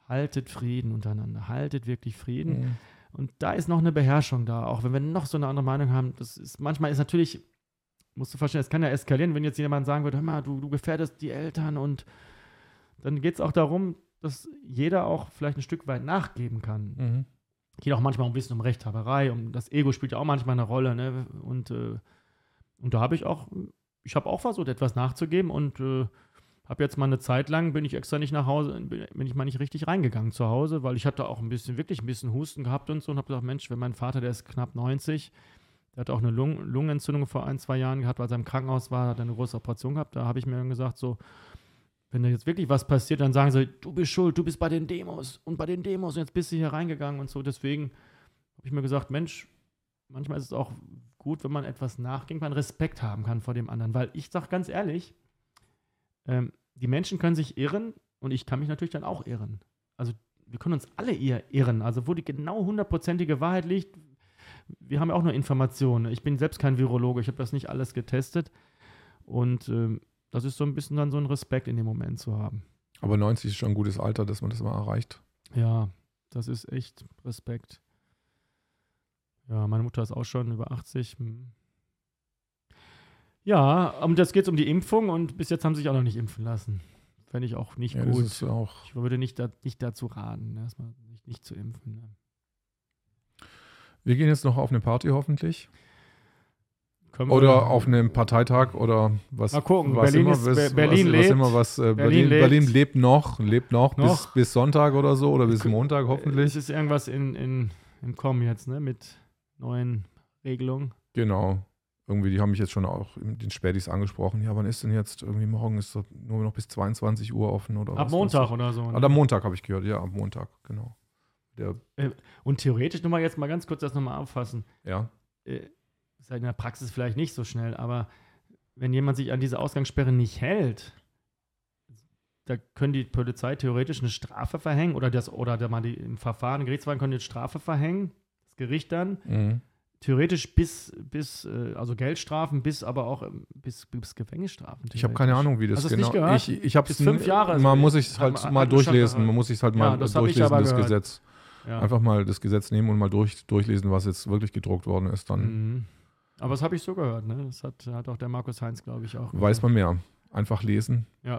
haltet Frieden untereinander, haltet wirklich Frieden. Mhm. Und da ist noch eine Beherrschung da, auch wenn wir noch so eine andere Meinung haben. Das ist, manchmal ist natürlich, musst du verstehen, es kann ja eskalieren, wenn jetzt jemand sagen würde, hör mal, du, du gefährdest die Eltern und dann geht es auch darum, dass jeder auch vielleicht ein Stück weit nachgeben kann. Mhm. Geht auch manchmal ein bisschen um Rechthaberei, um das Ego spielt ja auch manchmal eine Rolle, ne? Und, äh, und da habe ich auch, ich habe auch versucht, etwas nachzugeben und äh, habe jetzt mal eine Zeit lang, bin ich extra nicht nach Hause, bin, ich mal nicht richtig reingegangen zu Hause, weil ich hatte auch ein bisschen, wirklich ein bisschen Husten gehabt und so und habe gesagt, Mensch, wenn mein Vater, der ist knapp 90, der hat auch eine Lungen, Lungenentzündung vor ein, zwei Jahren gehabt, weil er im Krankenhaus war, hat eine große Operation gehabt, da habe ich mir dann gesagt, so, wenn da jetzt wirklich was passiert, dann sagen sie, du bist schuld, du bist bei den Demos und bei den Demos und jetzt bist du hier reingegangen und so. Deswegen habe ich mir gesagt, Mensch, manchmal ist es auch gut, wenn man etwas nachgeht, man Respekt haben kann vor dem anderen. Weil ich sage ganz ehrlich, ähm, die Menschen können sich irren und ich kann mich natürlich dann auch irren. Also wir können uns alle eher irren. Also wo die genau hundertprozentige Wahrheit liegt, wir haben ja auch nur Informationen. Ich bin selbst kein Virologe, ich habe das nicht alles getestet. Und ähm, das ist so ein bisschen dann so ein Respekt in dem Moment zu haben. Aber 90 ist schon ein gutes Alter, dass man das mal erreicht. Ja, das ist echt Respekt. Ja, meine Mutter ist auch schon über 80. Ja, und jetzt geht es um die Impfung und bis jetzt haben sie sich auch noch nicht impfen lassen. Fände ich auch nicht Ja, gut. das ist auch. Ich würde nicht, da, nicht dazu raten, erstmal sich nicht zu impfen. Ne? Wir gehen jetzt noch auf eine Party hoffentlich. Können Oder auf einen Parteitag oder was. Mal gucken, was Berlin immer, ist- was, Be- Berlin was, lebt. Was immer, was, äh, Berlin Berlin, lebt. Berlin lebt noch, lebt noch, Bis, Noch. bis Sonntag oder so oder bis K- Montag Es hoffentlich. ist irgendwas in, in, im Kommen jetzt, ne? Mit neuen Regelungen. Genau. Irgendwie, die haben mich jetzt schon auch in den Spätis angesprochen. Ja, wann ist denn jetzt? Irgendwie morgen ist nur noch bis 22 Uhr offen oder Ab was Montag ich. oder so. Ne? am Montag habe ich gehört, ja, am Montag, genau. Der, Und theoretisch, nur mal jetzt mal ganz kurz das nochmal auffassen. ja. äh, ist halt in der Praxis vielleicht nicht so schnell, aber wenn jemand sich an diese Ausgangssperre nicht hält, da können die Polizei theoretisch eine Strafe verhängen oder das oder da mal die im Verfahren, Gerichtsverfahren können jetzt Strafe verhängen, das Gericht dann Mhm. Theoretisch bis bis äh, also Geldstrafen bis aber auch ähm, bis, bis Gefängnisstrafen. Ich habe keine. Ahnung, wie das Hast es genau gehört? Ich, ich habe Bis fünf Jahre, Man also muss sich hat halt man- mal man durchlesen. gehört. Man muss sich halt mal durchlesen, das gehört. Gesetz. Ja. Einfach mal das Gesetz nehmen und mal durch, durchlesen, was jetzt wirklich gedruckt worden ist. Dann Mhm. Aber das habe ich so gehört, ne? Das hat, hat auch der Markus Heinz, glaube ich, auch. weiß gesagt. man mehr. Einfach lesen. Ja.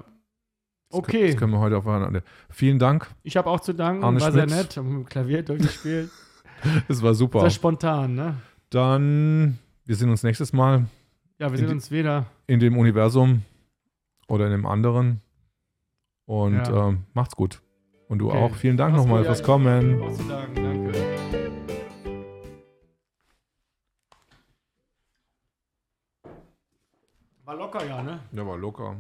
Das Okay. können- Das können wir heute aufeinander. Vielen Dank. Ich habe auch zu danken, Arne war sehr Schmidt. nett, haben mit dem Klavier durchgespielt. [LAUGHS] Es war super. Sehr spontan, ne? Dann, wir sehen uns nächstes Mal Ja, wir sehen uns wieder. in dem Universum oder in dem anderen. Und Ja. ähm, macht's gut. Und du Okay. auch. Vielen Dank nochmal ja. fürs Kommen. Danke. War locker, ja, ne? Ja, war locker.